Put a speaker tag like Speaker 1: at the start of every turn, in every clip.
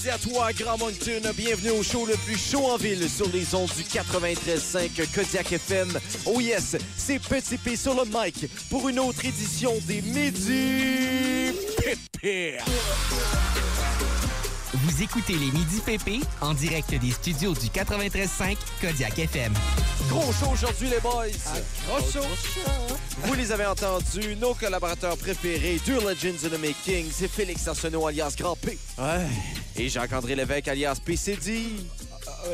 Speaker 1: midi à toi, Grand Moncton. Bienvenue au show le plus chaud en ville sur les ondes du 93.5 Kodiak FM. Oh yes, c'est Petit P sur le mic pour une autre édition des Midi Pépé.
Speaker 2: Vous écoutez les Midi PP en direct des studios du 93.5 Kodiak FM.
Speaker 1: Gros show aujourd'hui, les boys. Gros show. Vous les avez entendus, nos collaborateurs préférés, deux Legends in the Making, c'est Félix Arsenault alias Grand P.
Speaker 3: Ouais.
Speaker 1: Et Jacques-André Lévesque alias PCD.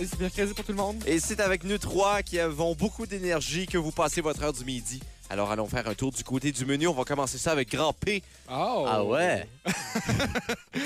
Speaker 3: c'est bien quasi pour tout le monde.
Speaker 1: Et c'est avec nous trois qui avons beaucoup d'énergie que vous passez votre heure du midi. Alors allons faire un tour du côté du menu. On va commencer ça avec Grand P.
Speaker 3: Oh.
Speaker 1: Ah ouais?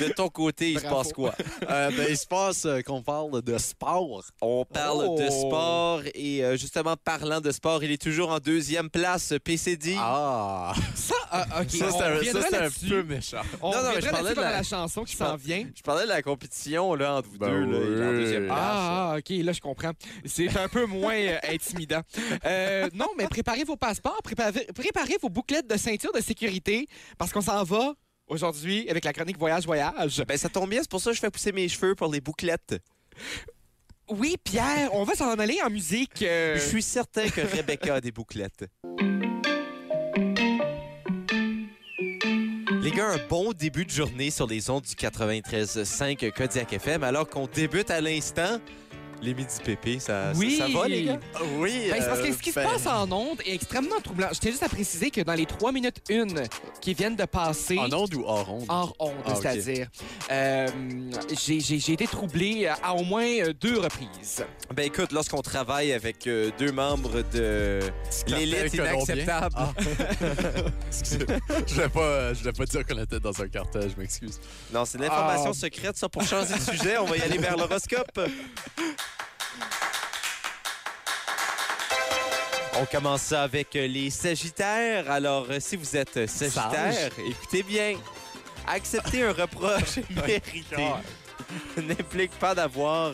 Speaker 1: De ton côté, il se passe quoi?
Speaker 4: Euh, ben, il se passe euh, qu'on parle de sport.
Speaker 1: On parle
Speaker 3: Oh.
Speaker 1: de sport et euh, justement parlant de sport, il est toujours en deuxième place, PCD.
Speaker 4: Ah!
Speaker 3: Ça, ah, OK.
Speaker 4: ça, c'est un,
Speaker 3: reviendra
Speaker 4: ça, c'est un
Speaker 3: là-dessus.
Speaker 4: peu méchant.
Speaker 3: On
Speaker 1: Non, non, mais je parlais de la-
Speaker 3: chanson qui
Speaker 1: je
Speaker 3: s'en
Speaker 1: par-
Speaker 3: vient.
Speaker 1: Je parlais de la compétition là, entre vous
Speaker 4: Ben
Speaker 1: deux. Là, il est en deuxième place.
Speaker 3: Ah, ah, OK, là, je comprends. C'est un peu moins euh, intimidant. Euh, non, mais préparez vos passeports, préparez, préparez vos bouclettes de ceinture de sécurité parce qu'on s'en va aujourd'hui avec la chronique Voyage-Voyage.
Speaker 1: Ben, ça tombe bien, c'est pour ça que je fais pousser mes cheveux pour les bouclettes.
Speaker 3: Oui, Pierre, on va s'en aller en musique. euh,
Speaker 1: Je suis certain que Rebecca a des bouclettes. Les gars, un bon début de journée sur les ondes du 93.5 Kodiak FM, alors qu'on débute à l'instant. Les midi pépés, ça, ça-
Speaker 3: Oui.
Speaker 1: ça, va, les gars?
Speaker 4: Oui.
Speaker 3: Ben, c'est parce que
Speaker 4: euh,
Speaker 3: ce qui
Speaker 4: ben,
Speaker 3: se passe en ondes est extrêmement troublant. Je tiens juste à préciser que dans les 3 minutes 1 qui viennent de passer...
Speaker 4: En onde ou hors onde?
Speaker 3: hors onde,
Speaker 4: Ah,
Speaker 3: c'est-à-dire. euh, j'ai- été troublé à, au moins euh, deux reprises.
Speaker 1: Ben écoute, lorsqu'on travaille avec euh, deux membres de l'élite inacceptable,
Speaker 4: Ah. Je voulais pas, je voulais pas dire qu'on était dans un cartel, je m'excuse.
Speaker 1: non, c'est l'information
Speaker 3: Ah.
Speaker 1: secrète, ça, pour changer de sujet, on va y aller vers l'horoscope. On commence ça avec euh, les Sagittaires. Alors, euh, si vous êtes euh, Sagittaire, écoutez bien. Accepter un reproche mérité n'implique pas d'avoir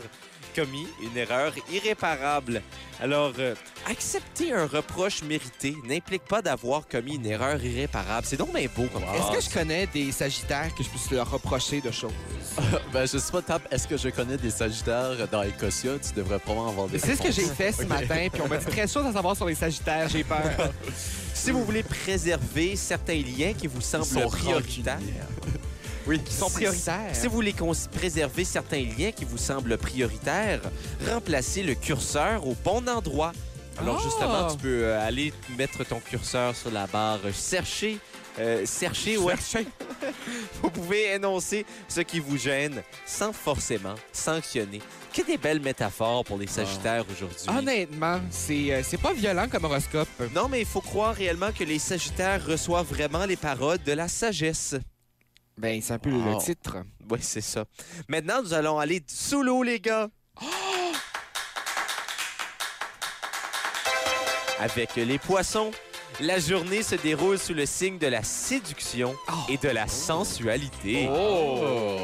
Speaker 1: commis une erreur irréparable. Alors, euh, accepter un reproche mérité n'implique pas d'avoir commis une erreur irréparable. C'est donc bien beau comme
Speaker 3: Est-ce que je connais des Sagittaires que je puisse leur reprocher de choses?
Speaker 4: ben, je sais pas, Tap, est-ce que je connais des Sagittaires dans Ecosia? Tu devrais probablement avoir des
Speaker 3: C'est ce que j'ai fait ce matin, puis on m'a dit très chose à savoir sur les Sagittaires. J'ai peur.
Speaker 1: Si vous voulez préserver certains liens qui vous semblent prioritaires. Oui,
Speaker 3: Ils sont
Speaker 1: si-
Speaker 3: prioritaires.
Speaker 1: Si vous voulez préserver certains liens qui vous semblent prioritaires, remplacez le curseur au bon endroit. Alors
Speaker 3: Ah!
Speaker 1: justement, tu peux euh, aller mettre ton curseur sur la barre chercher. euh, chercher, ouais. Vous pouvez énoncer ce qui vous gêne sans forcément sanctionner. Que des belles métaphores pour les Sagittaires aujourd'hui.
Speaker 3: Honnêtement, c'est euh, c'est pas violent comme horoscope.
Speaker 1: Non, mais il faut croire réellement que les Sagittaires reçoivent vraiment les paroles de la sagesse.
Speaker 3: Ben, c'est un peu
Speaker 4: Wow.
Speaker 3: le titre.
Speaker 1: Oui, c'est ça. Maintenant, nous allons aller sous l'eau, les gars. Avec les poissons, la journée se déroule sous le signe de la séduction et de la sensualité.
Speaker 3: Oh!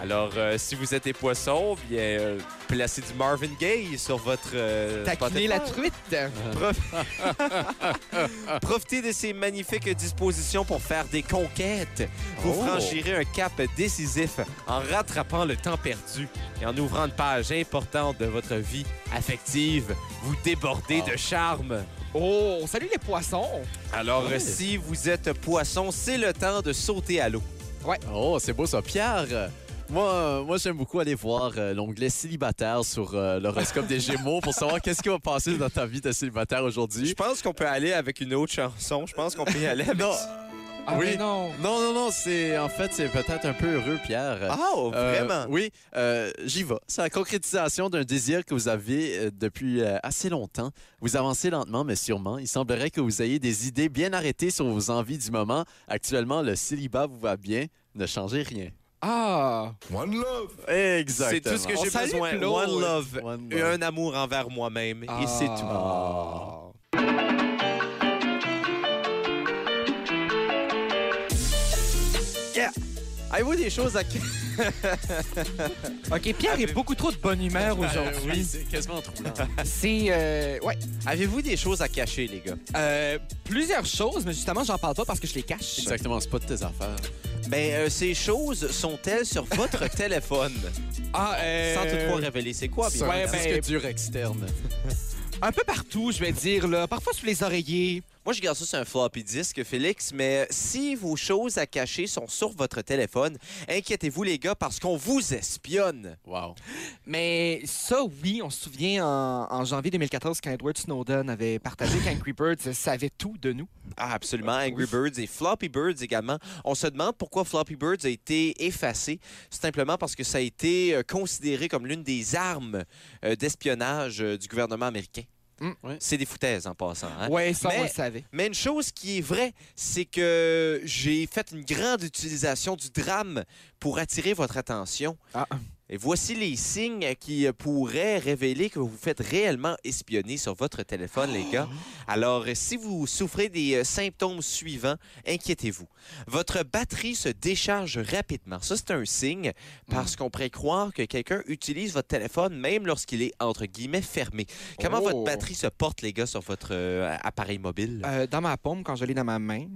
Speaker 1: Alors, euh, si vous êtes des poissons, bien, euh, placez du Marvin Gaye sur votre... euh,
Speaker 3: la truite.
Speaker 1: Profitez de ces magnifiques dispositions pour faire des conquêtes. Vous
Speaker 4: Oh.
Speaker 1: franchirez un cap décisif en rattrapant le temps perdu et en ouvrant une page importante de votre vie affective. Vous débordez
Speaker 4: Ah.
Speaker 1: de charme.
Speaker 3: Oh, salut les poissons.
Speaker 1: Alors,
Speaker 4: Ouais.
Speaker 1: euh, si vous êtes poisson, c'est le temps de sauter à l'eau.
Speaker 4: Oh, c'est beau ça. Pierre, euh, moi, moi j'aime beaucoup aller voir euh, l'onglet célibataire sur euh, l'horoscope des Gémeaux pour savoir qu'est-ce qui va passer dans ta vie de célibataire
Speaker 1: Je
Speaker 4: aujourd'hui.
Speaker 1: pense qu'on peut aller avec une autre chanson. Je pense qu'on peut y aller avec...
Speaker 4: Non,
Speaker 3: Ah,
Speaker 4: Oui.
Speaker 3: mais non.
Speaker 4: non, non, non, c'est en fait, c'est peut-être un peu heureux, Pierre.
Speaker 1: Oh,
Speaker 4: Euh,
Speaker 1: vraiment?
Speaker 4: oui, euh, j'y vais. C'est la concrétisation d'un désir que vous avez euh, depuis assez longtemps. Vous avancez lentement, mais sûrement. Il semblerait que vous ayez des idées bien arrêtées sur vos envies du moment. Actuellement, le célibat vous va bien. Ne changez rien.
Speaker 3: Ah.
Speaker 5: One love.
Speaker 4: Exactement.
Speaker 1: C'est tout ce que j'ai besoin. One love.
Speaker 4: One love.
Speaker 1: un amour envers moi-même. Et c'est tout.
Speaker 3: Ah.
Speaker 1: Avez-vous des choses à...
Speaker 3: OK, Pierre est beaucoup trop de bonne humeur
Speaker 4: Oui,
Speaker 3: aujourd'hui.
Speaker 4: c'est quasiment troublant.
Speaker 3: C'est... euh, ouais.
Speaker 1: Avez-vous des choses à cacher, les gars?
Speaker 3: Euh, plusieurs choses, mais justement, j'en parle pas parce que je les cache.
Speaker 4: Exactement, c'est pas de tes affaires.
Speaker 1: Ben, euh, ces choses sont-elles sur votre téléphone?
Speaker 3: Ah, euh,
Speaker 1: Sans toutefois révéler c'est quoi, bien
Speaker 3: Ouais, ben-
Speaker 4: Disque dur externe.
Speaker 3: Un peu partout, je vais dire, là. Parfois sous les oreillers.
Speaker 1: Moi, je garde ça sur un floppy disk, Félix, mais si vos choses à cacher sont sur votre téléphone, inquiétez-vous, les gars, parce qu'on vous espionne.
Speaker 4: Wow.
Speaker 3: Mais ça, oui, on se souvient en, en janvier 2014 quand Edward Snowden avait partagé qu'Angry Birds savait tout de nous.
Speaker 1: Ah, absolument. Angry Birds et Floppy Birds également. On se demande pourquoi Floppy Birds a été effacé. C'est simplement parce que ça a été euh, considéré comme l'une des armes euh, d'espionnage euh, du gouvernement américain.
Speaker 3: Mm.
Speaker 4: Ouais.
Speaker 1: C'est des foutaises en passant. hein.
Speaker 3: Ouais, ça,
Speaker 1: Mais-
Speaker 3: on le savait.
Speaker 1: Mais une chose qui est vraie, c'est que j'ai fait une grande utilisation du drame pour attirer votre attention.
Speaker 3: Ah.
Speaker 1: Et voici les signes qui pourraient révéler que vous vous faites réellement espionner sur votre téléphone, les gars. Alors, euh, si vous souffrez des euh, symptômes suivants, inquiétez-vous. Votre batterie se décharge rapidement. Ça, c'est un signe parce qu'on pourrait croire que quelqu'un utilise votre téléphone même lorsqu'il est, entre guillemets, fermé. Comment
Speaker 3: Oh.
Speaker 1: votre batterie se porte, les gars, sur votre euh, appareil mobile?
Speaker 3: Euh, dans ma paume, quand je l'ai dans ma main.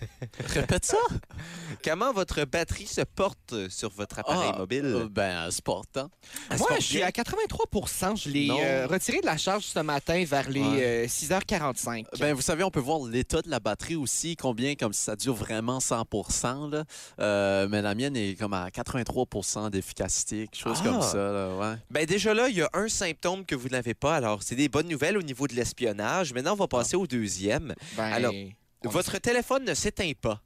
Speaker 4: Répète ça.
Speaker 1: Comment votre batterie se porte sur votre appareil
Speaker 4: Ah,
Speaker 1: mobile?
Speaker 4: Euh, ben, sport, hein?
Speaker 1: Elle se
Speaker 3: Moi,
Speaker 1: porte
Speaker 3: je suis à 83% Je l'ai euh, retiré de la charge ce matin vers les
Speaker 4: Ouais.
Speaker 3: euh, 6h45.
Speaker 4: Ben, vous savez, on peut voir l'état de la batterie aussi, combien, comme ça dure vraiment 100 là. Euh, mais la mienne est comme à 83% d'efficacité, quelque chose
Speaker 1: Ah.
Speaker 4: comme ça, là, ouais.
Speaker 1: Ben déjà là, il y a un symptôme que vous n'avez pas. Alors, c'est des bonnes nouvelles au niveau de l'espionnage. Maintenant, on va passer au deuxième.
Speaker 3: Ben,
Speaker 1: Alors, Votre téléphone ne s'éteint pas.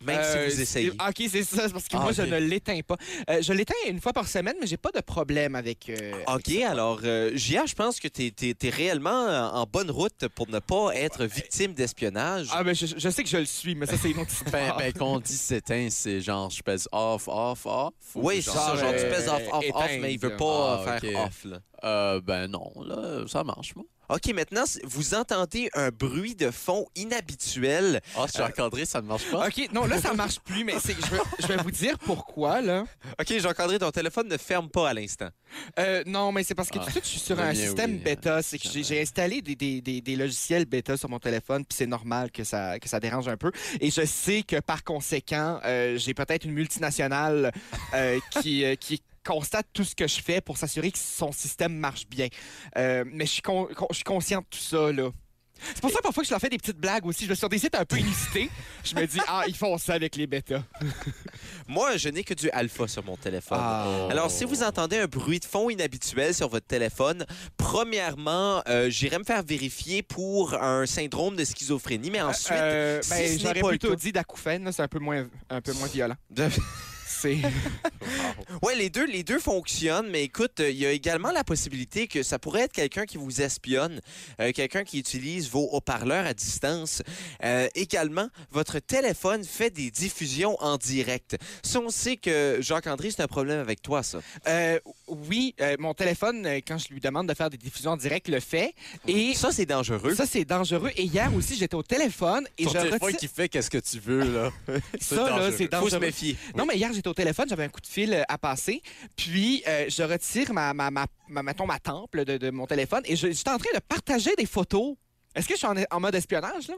Speaker 1: Même
Speaker 3: Euh,
Speaker 1: si vous essayez.
Speaker 3: c'est- OK, c'est ça, parce que
Speaker 4: Ah,
Speaker 3: moi, je ne l'éteins pas. Euh, je l'éteins une fois par semaine, mais j'ai pas de problème avec. euh,
Speaker 1: OK, alors, euh, Gia, je pense que tu es, réellement en bonne route pour ne pas être victime d'espionnage.
Speaker 3: Ah, ben, je, je sais que je le suis, mais ça, c'est une autre
Speaker 4: Ben,
Speaker 3: histoire.
Speaker 4: ben, quand on dit s'éteint, c'est genre je pèse off, off, off. ou
Speaker 1: oui, c'est
Speaker 4: genre-
Speaker 1: ça, genre tu
Speaker 3: euh,
Speaker 1: pèses off, off, off, mais il veut pas
Speaker 4: Ah,
Speaker 1: euh, faire off. Là.
Speaker 4: Euh, ben non, là, ça marche, moi.
Speaker 1: OK, maintenant, vous entendez un bruit de fond inhabituel.
Speaker 4: Ah, je suis encadré, ça ne marche pas.
Speaker 3: OK, non, là, ça marche plus, mais je vais, je vais vous dire pourquoi, là.
Speaker 1: OK, Jean-Candré, ton téléphone ne ferme pas à l'instant.
Speaker 3: Euh, non, mais c'est parce que
Speaker 4: Ah,
Speaker 3: tout de suite, je suis sur un système
Speaker 4: oui,
Speaker 3: bêta. C'est que j'ai j'ai installé des, des- des- des logiciels bêta sur mon téléphone, puis c'est normal que ça, que ça dérange un peu. Et je sais que par conséquent, euh, j'ai peut-être une multinationale euh, qui, euh, qui constate tout ce que je fais pour s'assurer que son système marche bien. Euh, mais je suis, con- con- je suis conscient de tout ça, là. C'est pour ça parfois que je leur fais des petites blagues aussi. Je vais sur des sites un peu inusités. Je me dis, ah, ils font ça avec les bêtas.
Speaker 1: Moi, je n'ai que du alpha sur mon téléphone.
Speaker 3: Ah.
Speaker 1: Alors, si vous entendez un bruit de fond inhabituel sur votre téléphone, premièrement, euh, j'irai me faire vérifier pour un syndrome de schizophrénie, mais ensuite,
Speaker 3: Euh,
Speaker 1: si
Speaker 3: ben, j'aurais plutôt dit d'acouphène, c'est un peu moins, un peu moins violent. C'est.
Speaker 1: ouais, les deux, les deux fonctionnent, mais écoute, euh, il y a également la possibilité que ça pourrait être quelqu'un qui vous espionne, euh, quelqu'un qui utilise vos haut-parleurs à distance. Euh, également, votre téléphone fait des diffusions en direct. Ça, on sait que Jacques-André, c'est un problème avec toi, ça.
Speaker 3: Euh, oui, euh, mon téléphone, quand je lui demande de faire des diffusions en direct, le fait. Et
Speaker 1: Ça, c'est dangereux.
Speaker 3: ça, c'est dangereux. Et hier aussi, j'étais au téléphone et
Speaker 4: Ton
Speaker 3: je
Speaker 4: téléphone
Speaker 3: retire...
Speaker 4: qui fait qu'est-ce que tu veux, là?
Speaker 3: Ça, là,
Speaker 4: dangereux.
Speaker 3: c'est
Speaker 1: Faut
Speaker 3: dangereux.
Speaker 1: se méfier.
Speaker 3: Non, mais hier, j'étais au téléphone, j'avais un coup de fil euh, à passer. Puis, euh, je retire ma, ma, ma, ma- mettons, ma temple de, de mon téléphone et je, j'étais en train de partager des photos. Est-ce que je suis en, en mode espionnage, là?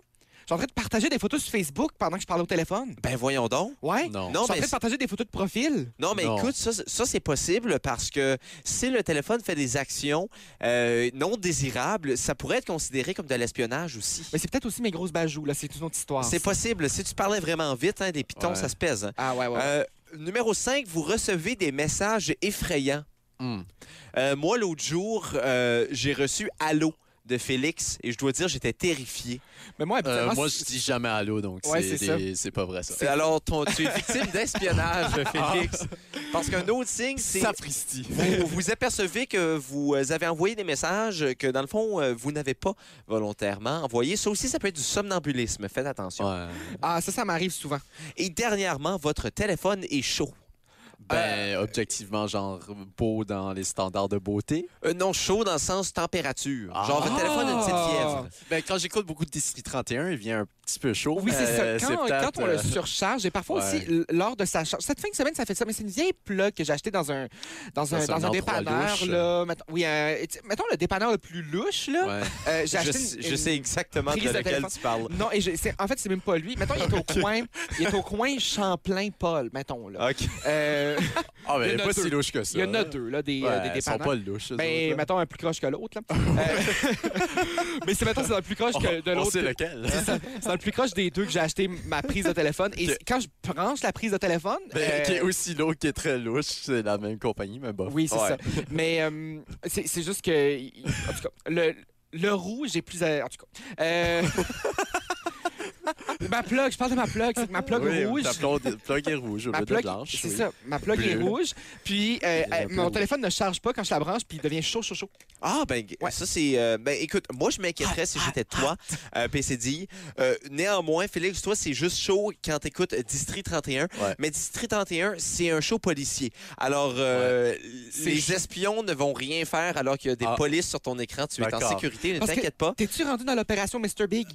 Speaker 3: Je suis en train de partager des photos sur Facebook pendant que je parle au téléphone.
Speaker 1: Ben, voyons donc.
Speaker 3: Ouais?
Speaker 4: Non.
Speaker 1: Non,
Speaker 3: je suis en
Speaker 1: mais
Speaker 3: train de partager des photos de profil.
Speaker 1: Non, mais
Speaker 4: Non.
Speaker 1: écoute, ça, ça c'est possible parce que si le téléphone fait des actions euh, non désirables, ça pourrait être considéré comme de l'espionnage aussi.
Speaker 3: Mais c'est peut-être aussi mes grosses bajoux, là. C'est une autre histoire.
Speaker 1: C'est
Speaker 3: ça.
Speaker 1: possible. Si tu parlais vraiment vite, hein, des pitons,
Speaker 4: Ouais.
Speaker 1: ça se pèse. hein.
Speaker 3: Ah, ouais, ouais.
Speaker 1: Euh, numéro 5, vous recevez des messages effrayants.
Speaker 4: Hmm.
Speaker 1: Euh, moi, l'autre jour, euh, j'ai reçu Allô de Félix et je dois dire, j'étais terrifié.
Speaker 3: Mais moi,
Speaker 4: Euh, moi, je dis jamais allô, donc
Speaker 3: Ouais,
Speaker 4: c'est pas vrai, ça.
Speaker 1: Alors, ton- tu es victime d'espionnage, Félix. Parce qu'un autre signe, c'est...
Speaker 4: Sapristi.
Speaker 1: vous, vous apercevez que vous euh, avez envoyé des messages que, dans le fond, euh, vous n'avez pas volontairement envoyés. Ça aussi, ça peut être du somnambulisme. Faites attention.
Speaker 4: Ouais.
Speaker 3: Ah, ça, ça m'arrive souvent.
Speaker 1: Et dernièrement, votre téléphone est chaud.
Speaker 4: Ben, objectivement, genre beau dans les standards de beauté.
Speaker 1: Euh, non, chaud dans le sens température. Genre, votre
Speaker 3: Ah!
Speaker 1: téléphone a une petite fièvre.
Speaker 4: Ben, quand j'écoute beaucoup de District 31, il vient un petit peu chaud.
Speaker 3: Oui, c'est
Speaker 4: Euh,
Speaker 3: ça. Quand, quand on le
Speaker 4: euh,
Speaker 3: surcharge, et parfois
Speaker 4: ouais.
Speaker 3: aussi lors de sa charge. Cette fin de semaine, ça fait ça, mais c'est une vieille plug que j'ai achetée dans un, dans un,
Speaker 4: Dans un
Speaker 3: dans un
Speaker 4: endroit
Speaker 3: dépanneur. Là, mettons, oui, sais, mettons le dépanneur le plus louche. Là,
Speaker 4: ouais.
Speaker 3: euh, j'ai
Speaker 1: Je,
Speaker 3: acheté
Speaker 1: sais-
Speaker 3: une-
Speaker 1: je
Speaker 3: une-
Speaker 1: sais exactement de lequel tu parles.
Speaker 3: Non, et je- c'est- en fait, c'est même pas lui. Mettons, il est au coin, il est au coin Champlain-Paul, mettons. Là.
Speaker 1: OK.
Speaker 3: Euh,
Speaker 4: Ah,
Speaker 3: Il
Speaker 4: ben,
Speaker 3: y
Speaker 4: il
Speaker 3: a
Speaker 4: pas
Speaker 3: deux.
Speaker 4: si louche que ça.
Speaker 3: il y en a deux, là, des,
Speaker 4: Ouais,
Speaker 3: euh, des
Speaker 4: ils sont pas louches. eux
Speaker 3: Ben,
Speaker 4: autres,
Speaker 3: mettons un plus croche que l'autre. là. Euh, mais c'est mettons, c'est dans le plus croche que de l'autre.
Speaker 4: sait lequel.
Speaker 3: C'est. C'est dans le plus proche des deux que j'ai acheté ma prise de téléphone. Et quand je branche la prise de téléphone.
Speaker 4: Ben,
Speaker 3: euh,
Speaker 4: qui est aussi lourd, qui est très louche, c'est la même compagnie, mais bon.
Speaker 3: Oui, c'est
Speaker 1: Ouais.
Speaker 3: ça. Mais c'est c'est juste que. En tout cas, le, le rouge est plus. à- En tout cas. ma plug, je parle de ma plug. C'est que ma plug
Speaker 4: Oui,
Speaker 3: rouge.
Speaker 4: Ta plug, est rouge
Speaker 3: Ma plug,
Speaker 4: blanche.
Speaker 3: c'est
Speaker 4: oui.
Speaker 3: ça. Ma plug est rouge. Puis euh, euh, mon
Speaker 4: rouge.
Speaker 3: téléphone ne charge pas quand je la branche, puis il devient chaud, chaud, chaud.
Speaker 1: Ah, ben,
Speaker 3: Ouais.
Speaker 1: ça, c'est. euh, ben, écoute, moi, je m'inquiéterais si j'étais toi, euh, PCD. Euh, néanmoins, Félix, toi, c'est juste chaud quand t'écoutes District 31.
Speaker 4: Ouais.
Speaker 1: Mais District 31, c'est un show policier. Alors, euh, les
Speaker 3: chaud.
Speaker 1: espions ne vont rien faire alors qu'il y a des
Speaker 4: Ah.
Speaker 1: polices sur ton écran. Tu es en sécurité, ne t'inquiète pas.
Speaker 3: T'es-tu rendu dans l'opération Mr. Big?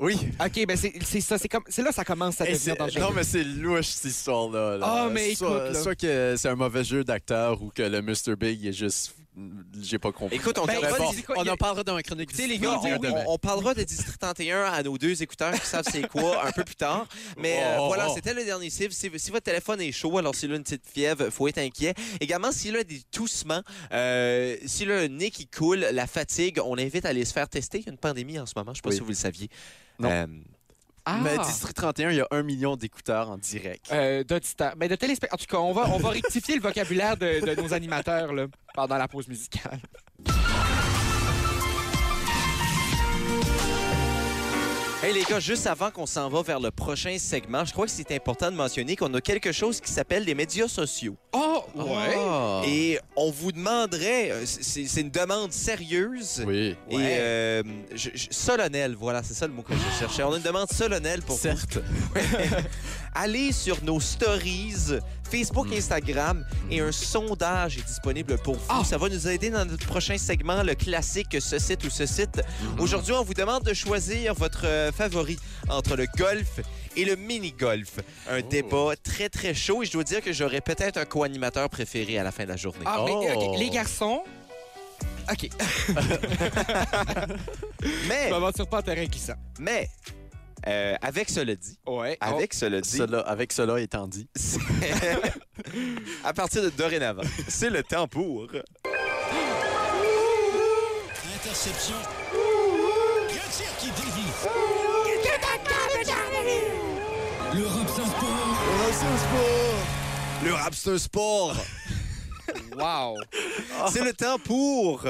Speaker 4: Oui.
Speaker 3: OK, ben c'est ça. C'est là que ça commence à devenir dangereux.
Speaker 4: non, mais c'est louche, cette histoire-là. là.
Speaker 3: Ah, mais
Speaker 4: soit,
Speaker 3: écoute, là.
Speaker 4: Soit que c'est un mauvais jeu d'acteur ou que le Mr. Big est juste. J'ai pas compris.
Speaker 1: Écoute, on
Speaker 3: Ben,
Speaker 1: regardera
Speaker 3: bon, quoi,
Speaker 4: on
Speaker 3: a-
Speaker 4: en parlera dans ma chronique.
Speaker 1: Tu sais, les gars, on,
Speaker 4: 31 demain.
Speaker 1: on- on parlera de District 31 à nos deux écouteurs qui savent c'est quoi un peu plus tard. Mais euh,
Speaker 4: Oh, oh,
Speaker 1: voilà,
Speaker 4: oh.
Speaker 1: c'était le dernier cible. Si, si votre téléphone est chaud, alors s'il a une petite fièvre, il faut être inquiet. Également, s'il a des toussements, euh, s'il a un nez qui coule, la fatigue, on l'invite à aller se faire tester. Il y a une pandémie en ce moment, je ne sais pas
Speaker 4: Oui.
Speaker 1: si vous le saviez.
Speaker 4: Non.
Speaker 1: Euh,
Speaker 3: Ah!
Speaker 4: Mais District 31, il y a un million d'écouteurs en direct.
Speaker 3: Euh, d'auditeurs. Ben, de téléspectateurs. En tout cas, on va, on va rectifier le vocabulaire de, de nos animateurs là, pendant la pause musicale.
Speaker 1: Hey les gars, juste avant qu'on s'en va vers le prochain segment, je crois que c'est important de mentionner qu'on a quelque chose qui s'appelle les médias sociaux.
Speaker 3: Oh,
Speaker 4: Ah.
Speaker 1: Et on vous demanderait, euh, c'est une demande sérieuse.
Speaker 4: Oui.
Speaker 1: Et
Speaker 3: Ouais.
Speaker 1: euh, je- je- solennel, voilà, c'est ça le mot que je cherchais. On a une demande solennelle pour vous. Allez sur nos stories, Facebook,
Speaker 4: Mm.
Speaker 1: Instagram, et un sondage est disponible pour vous.
Speaker 3: Ah!
Speaker 1: Ça va nous aider dans notre prochain segment, le classique ce site ou ce site.
Speaker 4: Mm-hmm.
Speaker 1: Aujourd'hui, on vous demande de choisir votre euh, favori entre le golf et le mini-golf. Un
Speaker 4: Oh.
Speaker 1: débat très, très chaud. Et je dois dire que j'aurais peut-être un co-animateur préféré à la fin de la journée.
Speaker 3: Ah, mais
Speaker 4: Oh.
Speaker 3: ok, les garçons? OK.
Speaker 1: Mais,
Speaker 3: Je m'aventure pas en terrain
Speaker 1: mais, euh, avec cela dit,
Speaker 3: Ouais.
Speaker 1: avec cela dit,
Speaker 4: Cela- avec cela étant dit.
Speaker 1: à partir de dorénavant, c'est le temps pour...
Speaker 5: Interception. Le tir qui dévie. Le Robson Sport.
Speaker 1: Le Rapster Sport!
Speaker 3: Wow.
Speaker 1: C'est le temps pour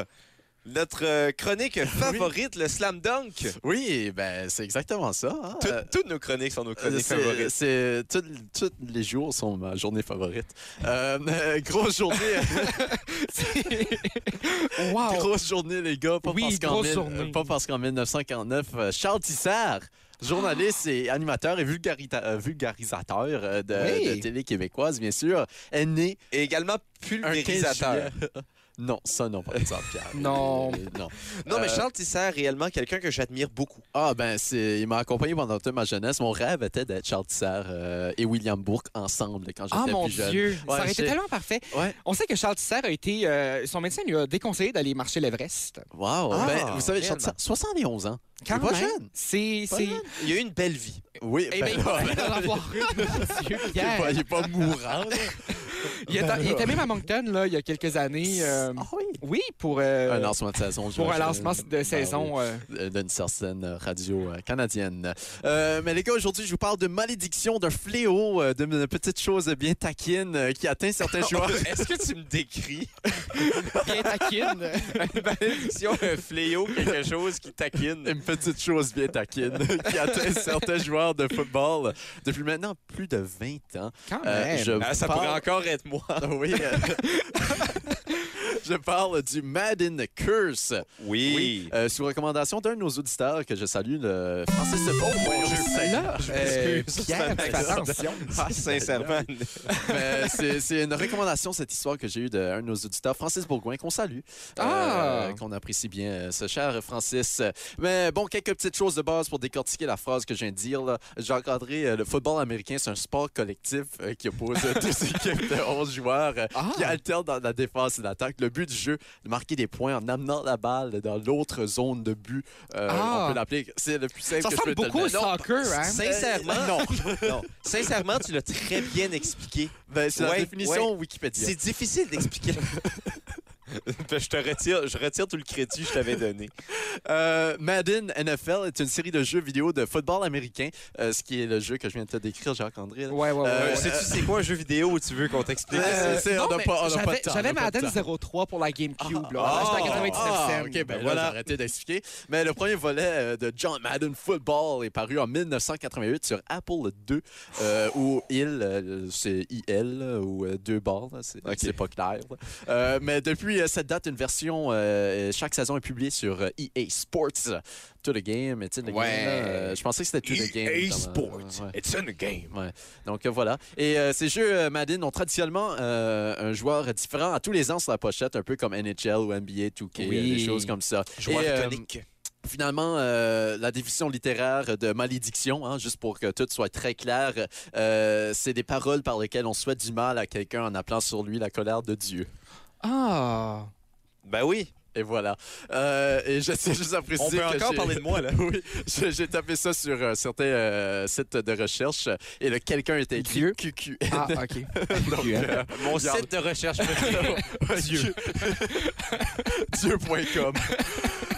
Speaker 1: notre euh, chronique favorite, le Slam Dunk.
Speaker 4: Oui, ben c'est exactement ça. hein.
Speaker 1: Tout-
Speaker 4: Euh,
Speaker 1: toutes nos chroniques sont nos
Speaker 4: Euh,
Speaker 1: chroniques favorites.
Speaker 4: C'est tous les jours sont ma journée favorite. Euh, euh, grosse journée,
Speaker 3: wow.
Speaker 4: grosse journée les gars. Pas
Speaker 3: Oui,
Speaker 4: parce qu'en
Speaker 3: grosse
Speaker 4: mille-
Speaker 3: journée.
Speaker 4: pas parce qu'en 1949, euh, Charles Tissard, journaliste et animateur et vulgarita- vulgarisateur de,
Speaker 3: Oui.
Speaker 4: de télé québécoise, bien sûr, est né
Speaker 1: Et également
Speaker 4: un 15
Speaker 1: pulvérisateur.
Speaker 4: Non, ça non, pas ça, Pierre.
Speaker 3: Non.
Speaker 4: Euh, non.
Speaker 1: Non, mais
Speaker 4: Euh,
Speaker 1: Charles Tisser est réellement quelqu'un que j'admire beaucoup.
Speaker 4: Ah ben c'est il m'a accompagné pendant toute ma jeunesse. Mon rêve était d'être Charles Tisser euh, et William Bourque ensemble quand j'étais
Speaker 3: Ah, mon
Speaker 4: plus jeune.
Speaker 3: Dieu.
Speaker 4: Ouais,
Speaker 3: ça aurait été tellement parfait.
Speaker 4: Ouais.
Speaker 3: On sait que Charles Tisser a été. euh, son médecin lui a déconseillé d'aller marcher l'Everest.
Speaker 4: Wow.
Speaker 1: Ah,
Speaker 4: ben, vous savez. Charles Tisser, 71 ans.
Speaker 3: Quand
Speaker 4: Il est pas
Speaker 3: même.
Speaker 4: jeune.
Speaker 3: C'est.
Speaker 4: Pas
Speaker 3: c'est-
Speaker 4: jeune.
Speaker 1: Il a eu une belle vie.
Speaker 4: Oui,
Speaker 3: Eh bien, il va d'en avoir une, mon Dieu,
Speaker 4: il,
Speaker 3: Pierre.
Speaker 4: pas, il est pas mourant.
Speaker 3: Il était, il était même à Moncton, là, il y a quelques années. euh,
Speaker 4: Ah oui?
Speaker 3: oui, pour. euh,
Speaker 4: Un lancement de saison.
Speaker 3: pour un lancement de
Speaker 4: Ben
Speaker 3: saison.
Speaker 4: oui.
Speaker 3: euh,
Speaker 4: d'une certaine radio canadienne. Euh, mais les gars, aujourd'hui, je vous parle de malédiction, d'un fléau, d'une petite chose bien taquine qui atteint certains joueurs.
Speaker 1: Est-ce que tu me décris?
Speaker 3: Bien taquine.
Speaker 1: une malédiction, un fléau, quelque chose qui taquine?
Speaker 4: Une petite chose bien taquine qui atteint certains joueurs de football depuis maintenant plus de 20 ans.
Speaker 3: Quand
Speaker 4: Euh,
Speaker 3: même.
Speaker 4: je
Speaker 1: Ah, ça
Speaker 4: parle-
Speaker 1: pourrait encore moi.
Speaker 4: Ah oui. euh, Je parle du Madden Curse.
Speaker 1: Oui.
Speaker 4: Euh, sous recommandation d'un de nos auditeurs que je salue, le Francis Oh,
Speaker 3: Là, euh,
Speaker 1: m'excuse. Un
Speaker 3: attention.
Speaker 1: Ah, sincèrement.
Speaker 4: Mais c'est une recommandation, cette histoire que j'ai eue d'un de nos auditeurs, Francis Bourgoin, qu'on salue. Euh,
Speaker 3: Ah!
Speaker 4: qu'on apprécie bien, euh, ce cher Francis. Mais bon, quelques petites choses de base pour décortiquer la phrase que je viens de dire. J'ai encadré euh, le football américain, c'est un sport collectif euh, qui oppose euh, deux équipes de 11 joueurs euh,
Speaker 3: Ah!
Speaker 4: qui alternent dans la défense et l'attaque. Le but du jeu, de marquer des points en amenant la balle dans l'autre zone de but. Euh,
Speaker 3: Ah!
Speaker 4: On peut l'appeler. C'est le plus simple
Speaker 3: Ça
Speaker 4: que je peux
Speaker 3: ressemble
Speaker 4: te
Speaker 3: beaucoup au
Speaker 4: le
Speaker 3: soccer, hein?
Speaker 1: Sincèrement, non. non. Sincèrement, tu l'as très bien expliqué.
Speaker 4: ben, c'est la
Speaker 1: Ouais,
Speaker 4: définition Wikipédia.
Speaker 1: C'est difficile d'expliquer. Ben, je te retire, je retire tout le crédit que je t'avais donné.
Speaker 4: Euh, Madden NFL est une série de jeux vidéo de football américain, euh, ce qui est le jeu que je viens de te décrire, Jacques-André. là.
Speaker 3: Ouais, ouais, ouais.
Speaker 4: Euh,
Speaker 3: ouais.
Speaker 1: Sais-tu c'est quoi un jeu vidéo où tu veux qu'on t'explique?
Speaker 4: On n'a pas, on n'a pas
Speaker 3: j'avais-
Speaker 4: de temps,
Speaker 3: J'avais Madden
Speaker 4: temps.
Speaker 3: 03 pour la GameCube. là.
Speaker 1: Ah,
Speaker 3: J'étais à
Speaker 1: ah,
Speaker 3: 99
Speaker 4: ah. OK, ben
Speaker 1: Ben
Speaker 4: voilà. arrêtez d'expliquer. Mais le premier volet de John Madden Football est paru en 1988 sur Apple 2, euh, où il, c'est IL, ou deux barres, là, c'est
Speaker 1: OK.
Speaker 4: c'est pas clair. là. Mais depuis euh, cette date, une version, euh, chaque saison est publiée sur euh, EA Sports. To the game, it's in the
Speaker 3: Ouais.
Speaker 4: game. Euh, je pensais que c'était To the game.
Speaker 1: EA Sports.
Speaker 4: ouais.
Speaker 1: It's in the game.
Speaker 4: Ouais. Donc voilà. Et euh, ces jeux Madden ont traditionnellement un joueur différent à tous les ans sur la pochette, un peu comme NHL ou NBA 2K,
Speaker 3: Oui.
Speaker 4: des choses comme ça.
Speaker 1: Joueur iconique.
Speaker 4: Finalement, euh, la définition littéraire de malédiction, hein, juste pour que tout soit très clair, euh, c'est des paroles par lesquelles on souhaite du mal à quelqu'un en appelant sur lui la colère de Dieu.
Speaker 3: Ah!
Speaker 1: Ben oui.
Speaker 4: Et voilà. Euh, et je sais juste à préciser
Speaker 1: On peut
Speaker 4: que
Speaker 1: encore parler de moi, là.
Speaker 4: oui, j'ai tapé ça sur euh, certains euh, sites de recherche et le quelqu'un était écrit
Speaker 3: Dieu.
Speaker 4: QQ.
Speaker 3: Ah, OK.
Speaker 4: Donc, euh,
Speaker 1: Mon site de recherche
Speaker 4: Dieu. Dieu.com.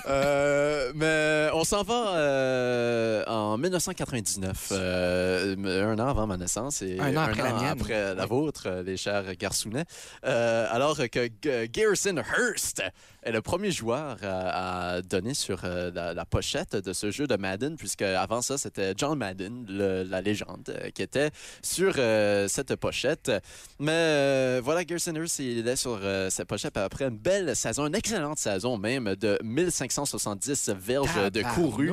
Speaker 4: Euh, mais on s'en va euh, en 1999, euh, un an avant ma naissance et
Speaker 3: Un an après la mienne.
Speaker 4: après la vôtre, les chers garçonnets. Alors que Garrison Hurst est le premier joueur à, à donner sur euh, la, la pochette de ce jeu de Madden, puisque avant ça, c'était John Madden, le- la légende, euh, qui était sur euh, cette pochette. Mais voilà, Garrison Hurst, il est sur cette pochette après une belle saison, une excellente saison même, de 1570 verges de couru.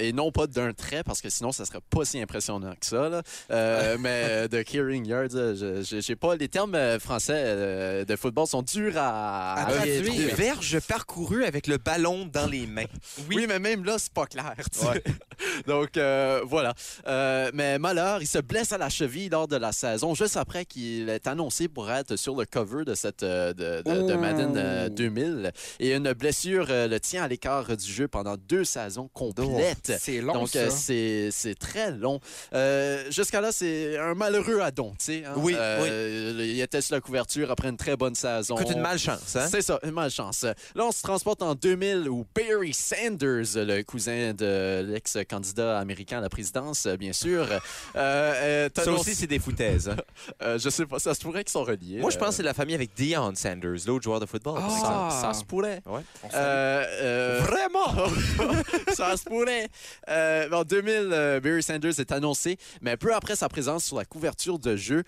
Speaker 4: Et non pas d'un trait, parce que sinon, ça serait pas si impressionnant que ça. là. Euh, mais de carrying yards, je- je j'ai pas. Les termes français de football sont durs à,
Speaker 3: À
Speaker 4: à
Speaker 3: traduire.
Speaker 1: Verges parcourues avec le ballon dans les mains.
Speaker 4: Oui. mais même là, c'est pas clair. Donc, euh, voilà. Euh, mais malheur, il se blesse à la cheville lors de la saison, juste après qu'il est annoncé pour être sur le cover de, cette, euh, de, de- de
Speaker 3: Oh.
Speaker 4: Madden euh, 2000. Et une blessure le tient à l'écart du jeu pendant deux saisons complètes.
Speaker 3: C'est long,
Speaker 4: Donc,
Speaker 3: ça.
Speaker 4: c'est c'est très long. Euh, Jusqu'à là, c'est un malheureux addon, tu sais. hein.
Speaker 1: Oui,
Speaker 4: Euh, Il était sur la couverture après une très bonne saison.
Speaker 1: Écoute, une malchance, hein?
Speaker 4: C'est ça, une malchance. Là, on se transporte en 2000 où Barry Sanders, le cousin de l'ex-candidat américain à la présidence, bien sûr, euh,
Speaker 1: Ça aussi, c'est des foutaises. hein.
Speaker 4: euh, je sais pas, ça se pourrait qu'ils sont reliés.
Speaker 1: Moi, je pense que
Speaker 4: euh,
Speaker 1: c'est la famille avec Deion Sanders, l'autre joueur de football.
Speaker 3: Ah.
Speaker 4: ça, ça se pourrait.
Speaker 1: Ouais.
Speaker 4: Euh,
Speaker 1: Vraiment?
Speaker 4: ça se pourrait. En 2000, euh, Barry Sanders est annoncé, mais peu après sa présence sur la couverture de jeu,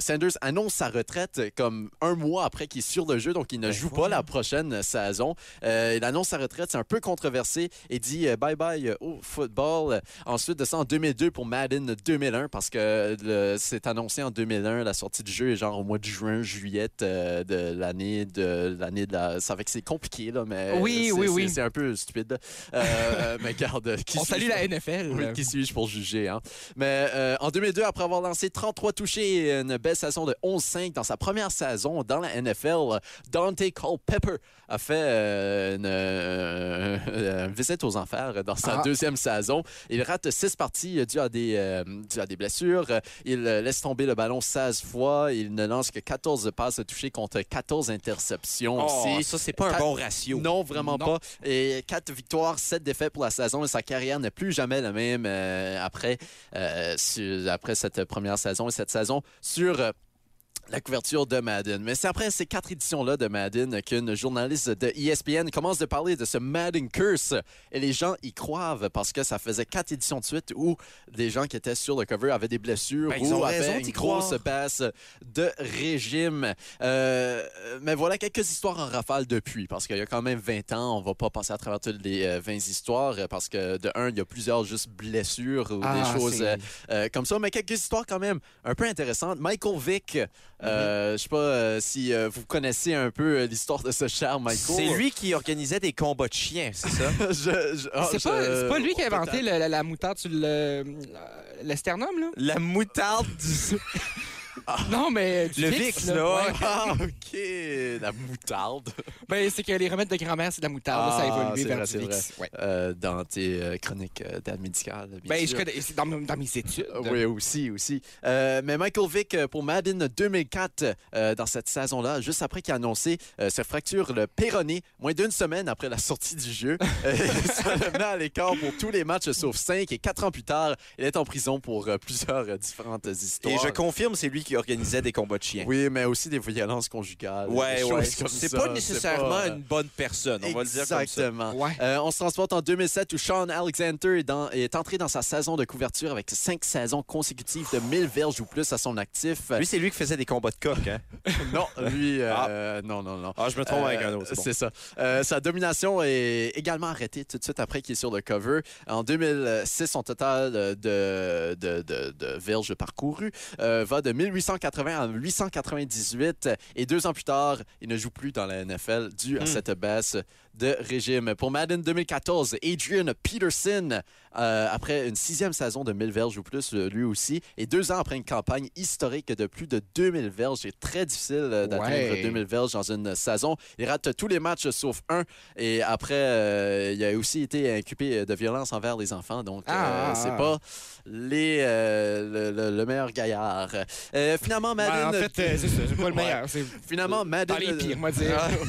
Speaker 4: Sanders annonce sa retraite comme un mois après qu'il est sur le jeu, donc il ne
Speaker 1: Ben
Speaker 4: joue pas la prochaine saison. Euh, il annonce sa retraite, c'est un peu controversé, et dit euh, bye bye au football. Ensuite de ça, en 2002 pour Madden 2001, parce que c'est annoncé en 2001, la sortie du jeu est genre au mois de juin, juillet euh, de l'année de l'année de la. Ça fait que c'est compliqué là, mais
Speaker 3: Oui,
Speaker 4: c'est-
Speaker 3: oui, oui.
Speaker 4: c'est un peu stupide. Euh, mais garde, qui
Speaker 3: On salue la NFL.
Speaker 4: oui, qui suis-je pour juger? Hein? Mais euh, en 2002, après avoir lancé 33 touchés et une belle saison de 11-5 dans sa première saison dans la NFL, Dante Culpepper a fait euh, une, euh, une visite aux enfers dans sa
Speaker 3: Ah.
Speaker 4: deuxième saison. Il rate six parties dues à des, euh, dues à des blessures. Il euh, laisse tomber le ballon 16 fois. Il ne lance que 14 passes touchées contre 14 interceptions
Speaker 1: Oh,
Speaker 4: aussi.
Speaker 1: ça, c'est pas un
Speaker 4: Quatre-
Speaker 1: bon ratio.
Speaker 4: Non, vraiment
Speaker 3: Non.
Speaker 4: pas. Et quatre victoires, sept défaites pour la saison. Et sa carrière n'est plus jamais la même euh, après, euh, après cette première saison et cette saison sur. La couverture de Madden. Mais c'est après ces quatre éditions-là de Madden qu'une journaliste de ESPN commence de parler de ce Madden Curse. Et les gens y croivent parce que ça faisait quatre éditions de suite où des gens qui étaient sur le cover avaient des blessures
Speaker 1: Ben, ils
Speaker 4: ou
Speaker 1: ont
Speaker 4: avaient une grosse
Speaker 1: croire.
Speaker 4: baisse de régime. Euh, mais voilà quelques histoires en rafale depuis parce qu'il y a quand même 20 ans. On va pas passer à travers toutes les euh, 20 histoires euh, parce que de un, il y a plusieurs juste blessures ou
Speaker 3: Ah,
Speaker 4: des choses
Speaker 3: c'est-
Speaker 4: euh, euh, comme ça, mais quelques histoires quand même un peu intéressantes. Michael Vick, euh, je sais pas euh, si euh, vous connaissez un peu euh, l'histoire de ce cher Michael.
Speaker 1: C'est lui qui organisait des combats de chiens, c'est ça?
Speaker 4: Je- je- ah,
Speaker 3: C'est pas, lui qui a inventé le- la, la moutarde sur le- le sternum, là?
Speaker 1: La moutarde du...
Speaker 3: Non, mais du
Speaker 1: Le
Speaker 3: Vicks,
Speaker 1: là, ouais.
Speaker 4: Ah, OK. La moutarde.
Speaker 3: Ben, c'est que les remèdes de grand-mère, c'est de la moutarde. ça a
Speaker 4: Ah,
Speaker 3: évolué vers
Speaker 4: vrai,
Speaker 3: du. Ouais.
Speaker 4: Euh, dans tes euh, chroniques euh, d'aide médicale. bien
Speaker 3: Ben, je
Speaker 4: sûr.
Speaker 3: connais, c'est dans, dans mes études.
Speaker 4: Oui, aussi, aussi. Euh, mais Michael Vick, pour Madden 2004, euh, dans cette saison-là, juste après qu'il a annoncé euh, se fracture le péroné, moins d'une semaine après la sortie du jeu, ça le met à l'écart pour tous les matchs sauf cinq. Et quatre ans plus tard, il est en prison pour euh, plusieurs euh, différentes histoires.
Speaker 1: Et je confirme, c'est lui qui organisait des combats de chiens.
Speaker 4: Oui, mais aussi des violences conjugales.
Speaker 1: Ouais, ouais. C'est pas nécessairement
Speaker 4: pas, euh,
Speaker 1: une bonne personne, on va le dire comme ça.
Speaker 4: Exactement.
Speaker 3: Ouais.
Speaker 4: Euh, on se transporte en 2007 où Sean Alexander est, dans- est entré dans sa saison de couverture avec cinq saisons consécutives de 1000 verges ou plus à son actif.
Speaker 1: Lui, c'est lui qui faisait des combats de coq, hein?
Speaker 4: non, lui, euh, non, non, non.
Speaker 1: Ah, je me trompe avec
Speaker 4: Euh,
Speaker 1: un autre, c'est bon.
Speaker 4: Ça. Euh, sa domination est également arrêtée tout de suite après qu'il est sur le cover. En 2006, son total de, de, de, de verges parcourues euh, va de 1880 à 898. Et deux ans plus tard, il ne joue plus dans la NFL dû à
Speaker 1: Hmm.
Speaker 4: cette baisse de régime. Pour Madden 2014, Adrian Peterson, euh, après une sixième saison de 1000 verges ou plus, euh, lui aussi, et deux ans après une campagne historique de plus de 2000 verges, c'est très difficile euh, d'atteindre
Speaker 3: Ouais.
Speaker 4: 2000 verges dans une saison. Il rate tous les matchs sauf un, et après, euh, il a aussi été inculpé de violence envers les enfants, donc euh,
Speaker 3: Ah, ah,
Speaker 4: c'est
Speaker 3: ah.
Speaker 4: pas les, euh, le, le- le meilleur gaillard. Euh, finalement, Madden...
Speaker 3: en fait, euh, c'est pas le meilleur.
Speaker 4: Finalement, Madden...
Speaker 3: dans les pires, moi, dire.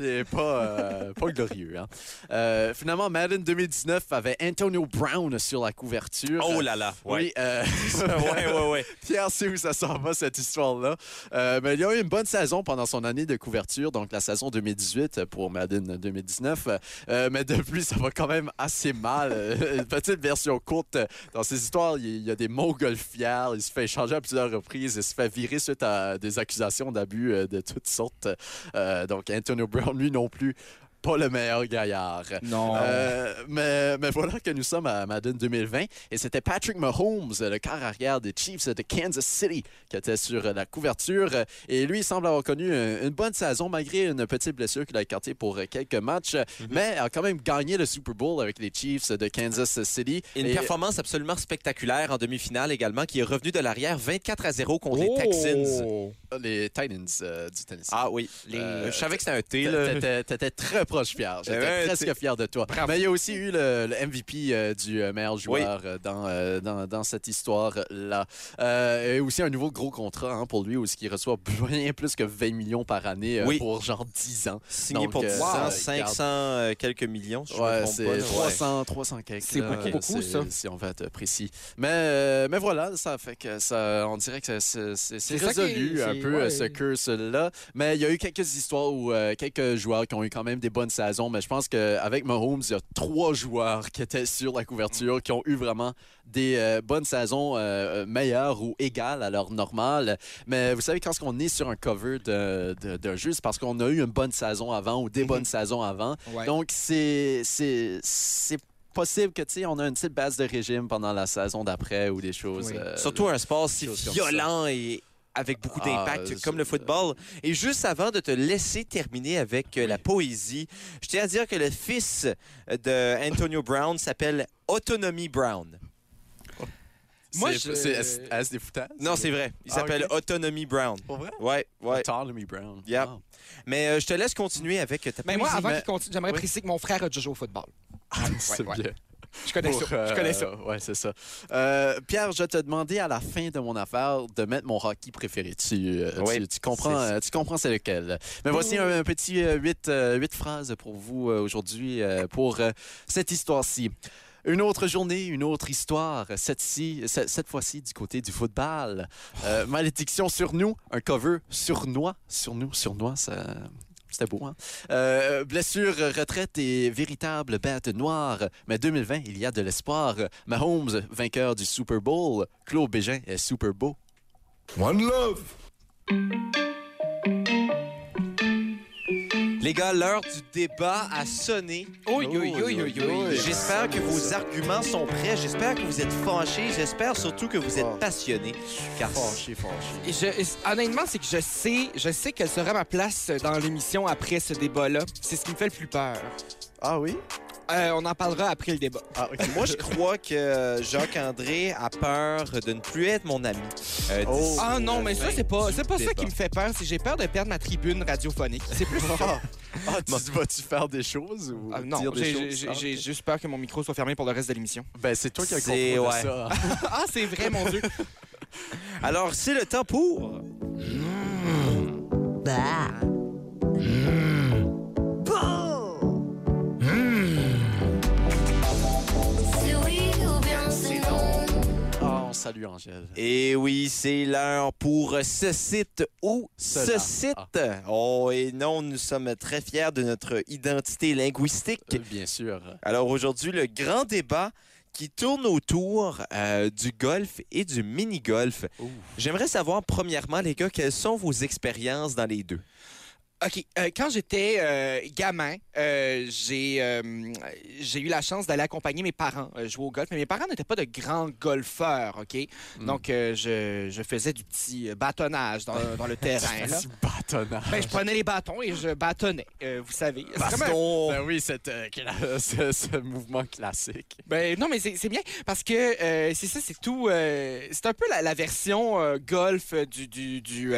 Speaker 4: Ouais, pas, euh, pas glorieux. Hein. Euh, finalement, Madden 2019 avait Antonio Brown sur la couverture.
Speaker 1: Oh là là, ouais.
Speaker 4: Oui, euh,
Speaker 1: ouais, ouais, ouais.
Speaker 4: Pierre sait où ça s'en va, cette histoire-là. Euh, mais il y a eu une bonne saison pendant son année de couverture, donc la saison 2018 pour Madden 2019. Euh, mais depuis, ça va quand même assez mal. Euh, Une petite version courte. Dans ces histoires, il y a des montgolfières. Il se fait échanger à plusieurs reprises. Il se fait virer suite à des accusations d'abus euh, de toutes sortes. Euh, donc, Antonio Brown, lui non plus, pas le meilleur gaillard.
Speaker 3: Non.
Speaker 4: Euh, mais, mais voilà que nous sommes à Madden 2020 et c'était Patrick Mahomes, le quart arrière des Chiefs de Kansas City, qui était sur la couverture. Et lui, il semble avoir connu un- une bonne saison malgré une petite blessure qu'il a écartée pour quelques matchs,
Speaker 1: Mhm.
Speaker 4: mais a quand même gagné le Super Bowl avec les Chiefs de Kansas City.
Speaker 1: Une
Speaker 4: Et-
Speaker 1: performance absolument spectaculaire en demi-finale également, qui est revenu de l'arrière 24 à 0 contre les
Speaker 3: Oh!
Speaker 1: Texans.
Speaker 4: les Titans euh, du Tennessee.
Speaker 1: Ah oui,
Speaker 3: Les-
Speaker 1: Euh, je savais que c'était un T,
Speaker 4: t'étais très proche, Pierre. J'étais
Speaker 1: Ouais,
Speaker 4: presque fier de toi. Mais il y a aussi eu le, le MVP euh, du euh, meilleur joueur euh, dans, euh, dans, dans cette histoire-là. Euh, et aussi un nouveau gros contrat hein, pour lui, où il reçoit bien plus que 20 millions par année euh,
Speaker 1: Oui.
Speaker 4: pour genre 10 ans.
Speaker 1: Signé
Speaker 4: Donc,
Speaker 1: pour 10
Speaker 4: euh,
Speaker 1: ans,
Speaker 4: wow,
Speaker 1: 500 euh, quelques millions, si je me
Speaker 4: Ouais,
Speaker 1: trompe
Speaker 4: c'est
Speaker 1: pas. là.
Speaker 4: 300, 300 quelques.
Speaker 3: C'est beaucoup, beaucoup, ça.
Speaker 4: Si on veut être précis. Mais, euh, mais voilà, ça fait que ça, on dirait que c'est résolu
Speaker 3: est-
Speaker 4: un peu
Speaker 3: ouais.
Speaker 4: ce curse-là. Mais il y a eu quelques histoires où euh, quelques joueurs qui ont eu quand même des bonnes saisons. Mais je pense qu'avec Mahomes, il y a trois joueurs qui étaient sur la couverture qui ont eu vraiment des euh, bonnes saisons euh, meilleures ou égales à leur normale. Mais vous savez, quand on est sur un cover de, de, d'un jeu, c'est parce qu'on a eu une bonne saison avant ou des bonnes saisons avant.
Speaker 3: Ouais.
Speaker 4: Donc, c'est c'est- c'est possible que, tu sais, on a une petite base de régime pendant la saison d'après ou des choses.
Speaker 3: Oui.
Speaker 4: euh,
Speaker 1: Surtout un sport si violent et avec beaucoup
Speaker 4: Ah,
Speaker 1: d'impact comme le football. Et juste avant de te laisser terminer avec euh, la poésie, je tiens à dire que le fils de Antonio Brown s'appelle Autonomy Brown.
Speaker 3: Moi,
Speaker 4: c'est
Speaker 3: je-
Speaker 4: c'est des foutages?
Speaker 1: Non, c'est vrai. Il
Speaker 4: Ah,
Speaker 1: s'appelle. Autonomy Brown.
Speaker 4: Pour vrai?
Speaker 1: Ouais, ouais.
Speaker 4: Autonomy Brown.
Speaker 1: Yep.
Speaker 4: Wow.
Speaker 1: Mais euh, je te laisse continuer avec ta
Speaker 3: Mais moi,
Speaker 1: poésie.
Speaker 3: avant
Speaker 4: mais-
Speaker 3: qu'il continue, j'aimerais
Speaker 4: Oui.
Speaker 3: préciser que mon frère a déjà joué au football.
Speaker 4: c'est
Speaker 3: ouais.
Speaker 4: bien.
Speaker 3: Je connais
Speaker 4: Pour,
Speaker 3: ça. Je connais ça.
Speaker 4: euh, ouais, c'est ça. Euh, Pierre, je te demandais à la fin de mon affaire de mettre mon hockey préféré. Tu, euh,
Speaker 1: Oui,
Speaker 4: tu, tu comprends,
Speaker 1: c'est-
Speaker 4: euh, tu comprends c'est lequel. Mais voici un, un petit euh, huit, euh, huit phrases pour vous euh, aujourd'hui euh, pour euh, cette histoire-ci. Une autre journée, une autre histoire. Cette-ci, ce- cette fois-ci du côté du football. Euh, malédiction sur nous, un cover surnois, sur nous, surnois, ça. C'était beau, hein? Euh, blessure, retraite et véritable bête noire. Mais 2020, il y a de l'espoir. Mahomes, vainqueur du Super Bowl. Claude Bégin est super beau.
Speaker 5: One love.
Speaker 1: Les gars, l'heure du débat a sonné.
Speaker 3: Oui, oui, oui, oui, oui.
Speaker 1: J'espère que vos arguments sont prêts. J'espère que vous êtes fâchés. J'espère surtout que vous êtes passionnés. Car
Speaker 4: Fâché, fâché.
Speaker 3: Et je- honnêtement, c'est que je sais, je sais quelle sera ma place dans l'émission après ce débat-là. C'est ce qui me fait le plus peur.
Speaker 4: Ah oui?
Speaker 3: Euh, on en parlera après le débat.
Speaker 4: Ah,
Speaker 1: moi, je crois que Jacques-André a peur de ne plus être mon ami. Euh,
Speaker 4: Oh.
Speaker 3: Ah non, mais ça, c'est pas, c'est pas ça qui me fait peur. C'est que j'ai peur de perdre ma tribune radiophonique. C'est plus ça.
Speaker 4: Ah, tu vas-tu faire des choses ou
Speaker 3: Ah, non,
Speaker 4: dire des
Speaker 3: j'ai-
Speaker 4: choses?
Speaker 3: j'ai
Speaker 4: Ah,
Speaker 3: juste peur que mon micro soit fermé pour le reste de l'émission.
Speaker 4: Ben, c'est toi qui as compris
Speaker 1: ouais.
Speaker 4: ça.
Speaker 3: ah, c'est vrai, mon Dieu.
Speaker 1: Alors, c'est le temps pour...
Speaker 6: C'est
Speaker 4: Ah, on salue Angèle.
Speaker 1: Et oui, c'est l'heure pour ce site ou ce site. Oh, et non, nous sommes très fiers de notre identité linguistique.
Speaker 4: Euh, Bien sûr.
Speaker 1: Alors aujourd'hui, le grand débat qui tourne autour euh, du golf et du mini-golf. J'aimerais savoir, premièrement, les gars, quelles sont vos expériences dans les deux?
Speaker 3: OK. euh, quand j'étais euh, gamin, euh, j'ai j'ai eu la chance d'aller accompagner mes parents jouer au golf. Mais mes parents n'étaient pas de grands golfeurs, OK?
Speaker 4: Mm.
Speaker 3: Donc, je, je faisais du petit bâtonnage dans, dans le terrain.
Speaker 4: Petit bâtonnage.
Speaker 3: Ben, je prenais les bâtons et je bâtonnais, vous savez. C'est comme un-.
Speaker 4: Ben oui, cla- ce, ce mouvement classique.
Speaker 3: Ben non, mais c'est c'est bien parce que c'est ça, c'est tout. c'est un peu la, la version golf du, du, du,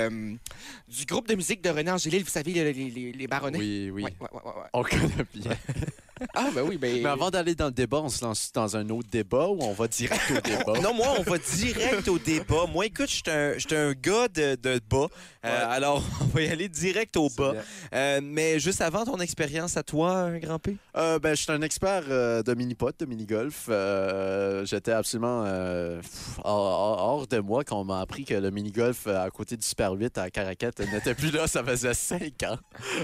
Speaker 3: du groupe de musique de René Angélil, vous savez, les, les, baronnets.
Speaker 4: Oui, oui.
Speaker 3: Ouais, ouais, ouais, ouais, ouais.
Speaker 4: On connaît bien.
Speaker 3: Ah, ben oui, ben.
Speaker 4: Mais avant d'aller dans le débat, on se lance dans un autre débat ou on va direct au débat?
Speaker 1: Non, moi, on va direct au débat. Moi, écoute, je suis un, un gars de, de bas. Euh,
Speaker 4: Ouais.
Speaker 1: Alors, on va y aller direct au bas. Euh, mais juste avant ton expérience à toi, Grand P?
Speaker 4: Euh, ben, je suis un expert euh, de mini-pot, de mini-golf. Euh, J'étais absolument euh, hors, de moi quand on m'a appris que le mini-golf à côté du Super 8 à Caracat n'était plus là. Ça faisait cinq ans.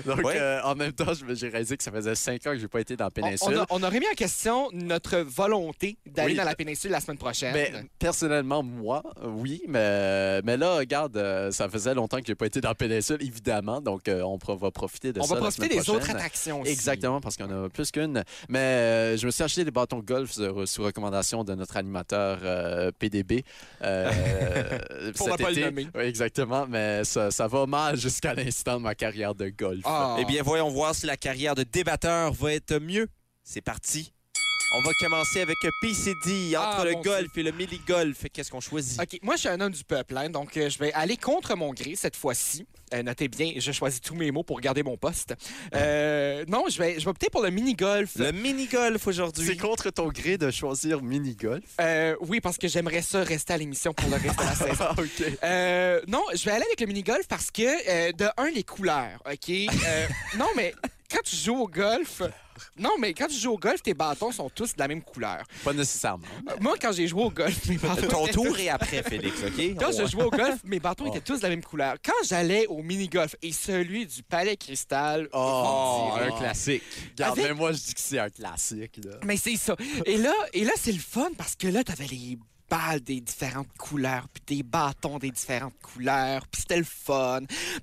Speaker 4: Donc,
Speaker 1: Ouais.
Speaker 4: euh, en même temps, j'ai réalisé que ça faisait cinq ans que j'ai pas été dans la
Speaker 3: on,
Speaker 4: péninsule.
Speaker 3: on a, on a remis en question notre volonté d'aller
Speaker 4: Oui.
Speaker 3: dans la péninsule la semaine prochaine.
Speaker 4: Mais personnellement, moi, oui, mais, mais là, regarde, euh, ça faisait longtemps que j'ai pas été dans la péninsule, évidemment, donc euh, on va profiter de
Speaker 3: on
Speaker 4: ça.
Speaker 3: va
Speaker 4: la
Speaker 3: profiter des autres attractions aussi.
Speaker 4: Exactement, parce qu'on a plus qu'une. Mais euh, je me suis acheté des bâtons de golf sous recommandation de notre animateur euh, PDB. euh,
Speaker 3: Pour
Speaker 4: cet
Speaker 3: pas le
Speaker 4: été.
Speaker 3: nommer.
Speaker 4: Oui, exactement, mais ça, ça va mal jusqu'à l'instant de ma carrière de golf.
Speaker 3: Ah.
Speaker 1: Eh bien, voyons voir si la carrière de débatteur va être mieux. C'est parti. On va commencer avec PCD entre
Speaker 3: Ah,
Speaker 1: le
Speaker 3: mon
Speaker 1: golf et le mini-golf. Qu'est-ce qu'on choisit?
Speaker 3: OK, moi, je suis un homme du peuple, hein, donc euh, je vais aller contre mon gré cette fois-ci. Euh, notez bien, je choisis tous mes mots pour garder mon poste. Euh, non, je vais, je vais opter pour le mini-golf.
Speaker 1: Le mini-golf
Speaker 4: C'est
Speaker 1: aujourd'hui.
Speaker 4: contre ton gré de choisir mini-golf?
Speaker 3: Euh, oui, parce que j'aimerais ça rester à l'émission pour le reste de la saison.
Speaker 4: Ah, OK.
Speaker 3: Euh, non, je vais aller avec le mini-golf parce que, euh, de un, les couleurs, OK? Euh, non, mais quand tu joues au golf... Non, mais quand tu joues au golf, tes bâtons sont tous de la même couleur.
Speaker 4: Pas nécessairement.
Speaker 3: Euh, Moi, quand j'ai joué au golf, mes bâtons...
Speaker 1: Ton tour est après, Félix, OK?
Speaker 3: Quand je jouais au golf, mes bâtons
Speaker 4: Oh.
Speaker 3: étaient tous de la même couleur. Quand j'allais au mini-golf et celui du Palais Cristal,
Speaker 4: Oh, un classique. Regarde, mais moi, je dis que c'est un classique. Là.
Speaker 3: Mais c'est ça. Et là, et là c'est le fun parce que là, t'avais les balles des différentes couleurs, puis des bâtons des différentes couleurs, puis c'était le fun.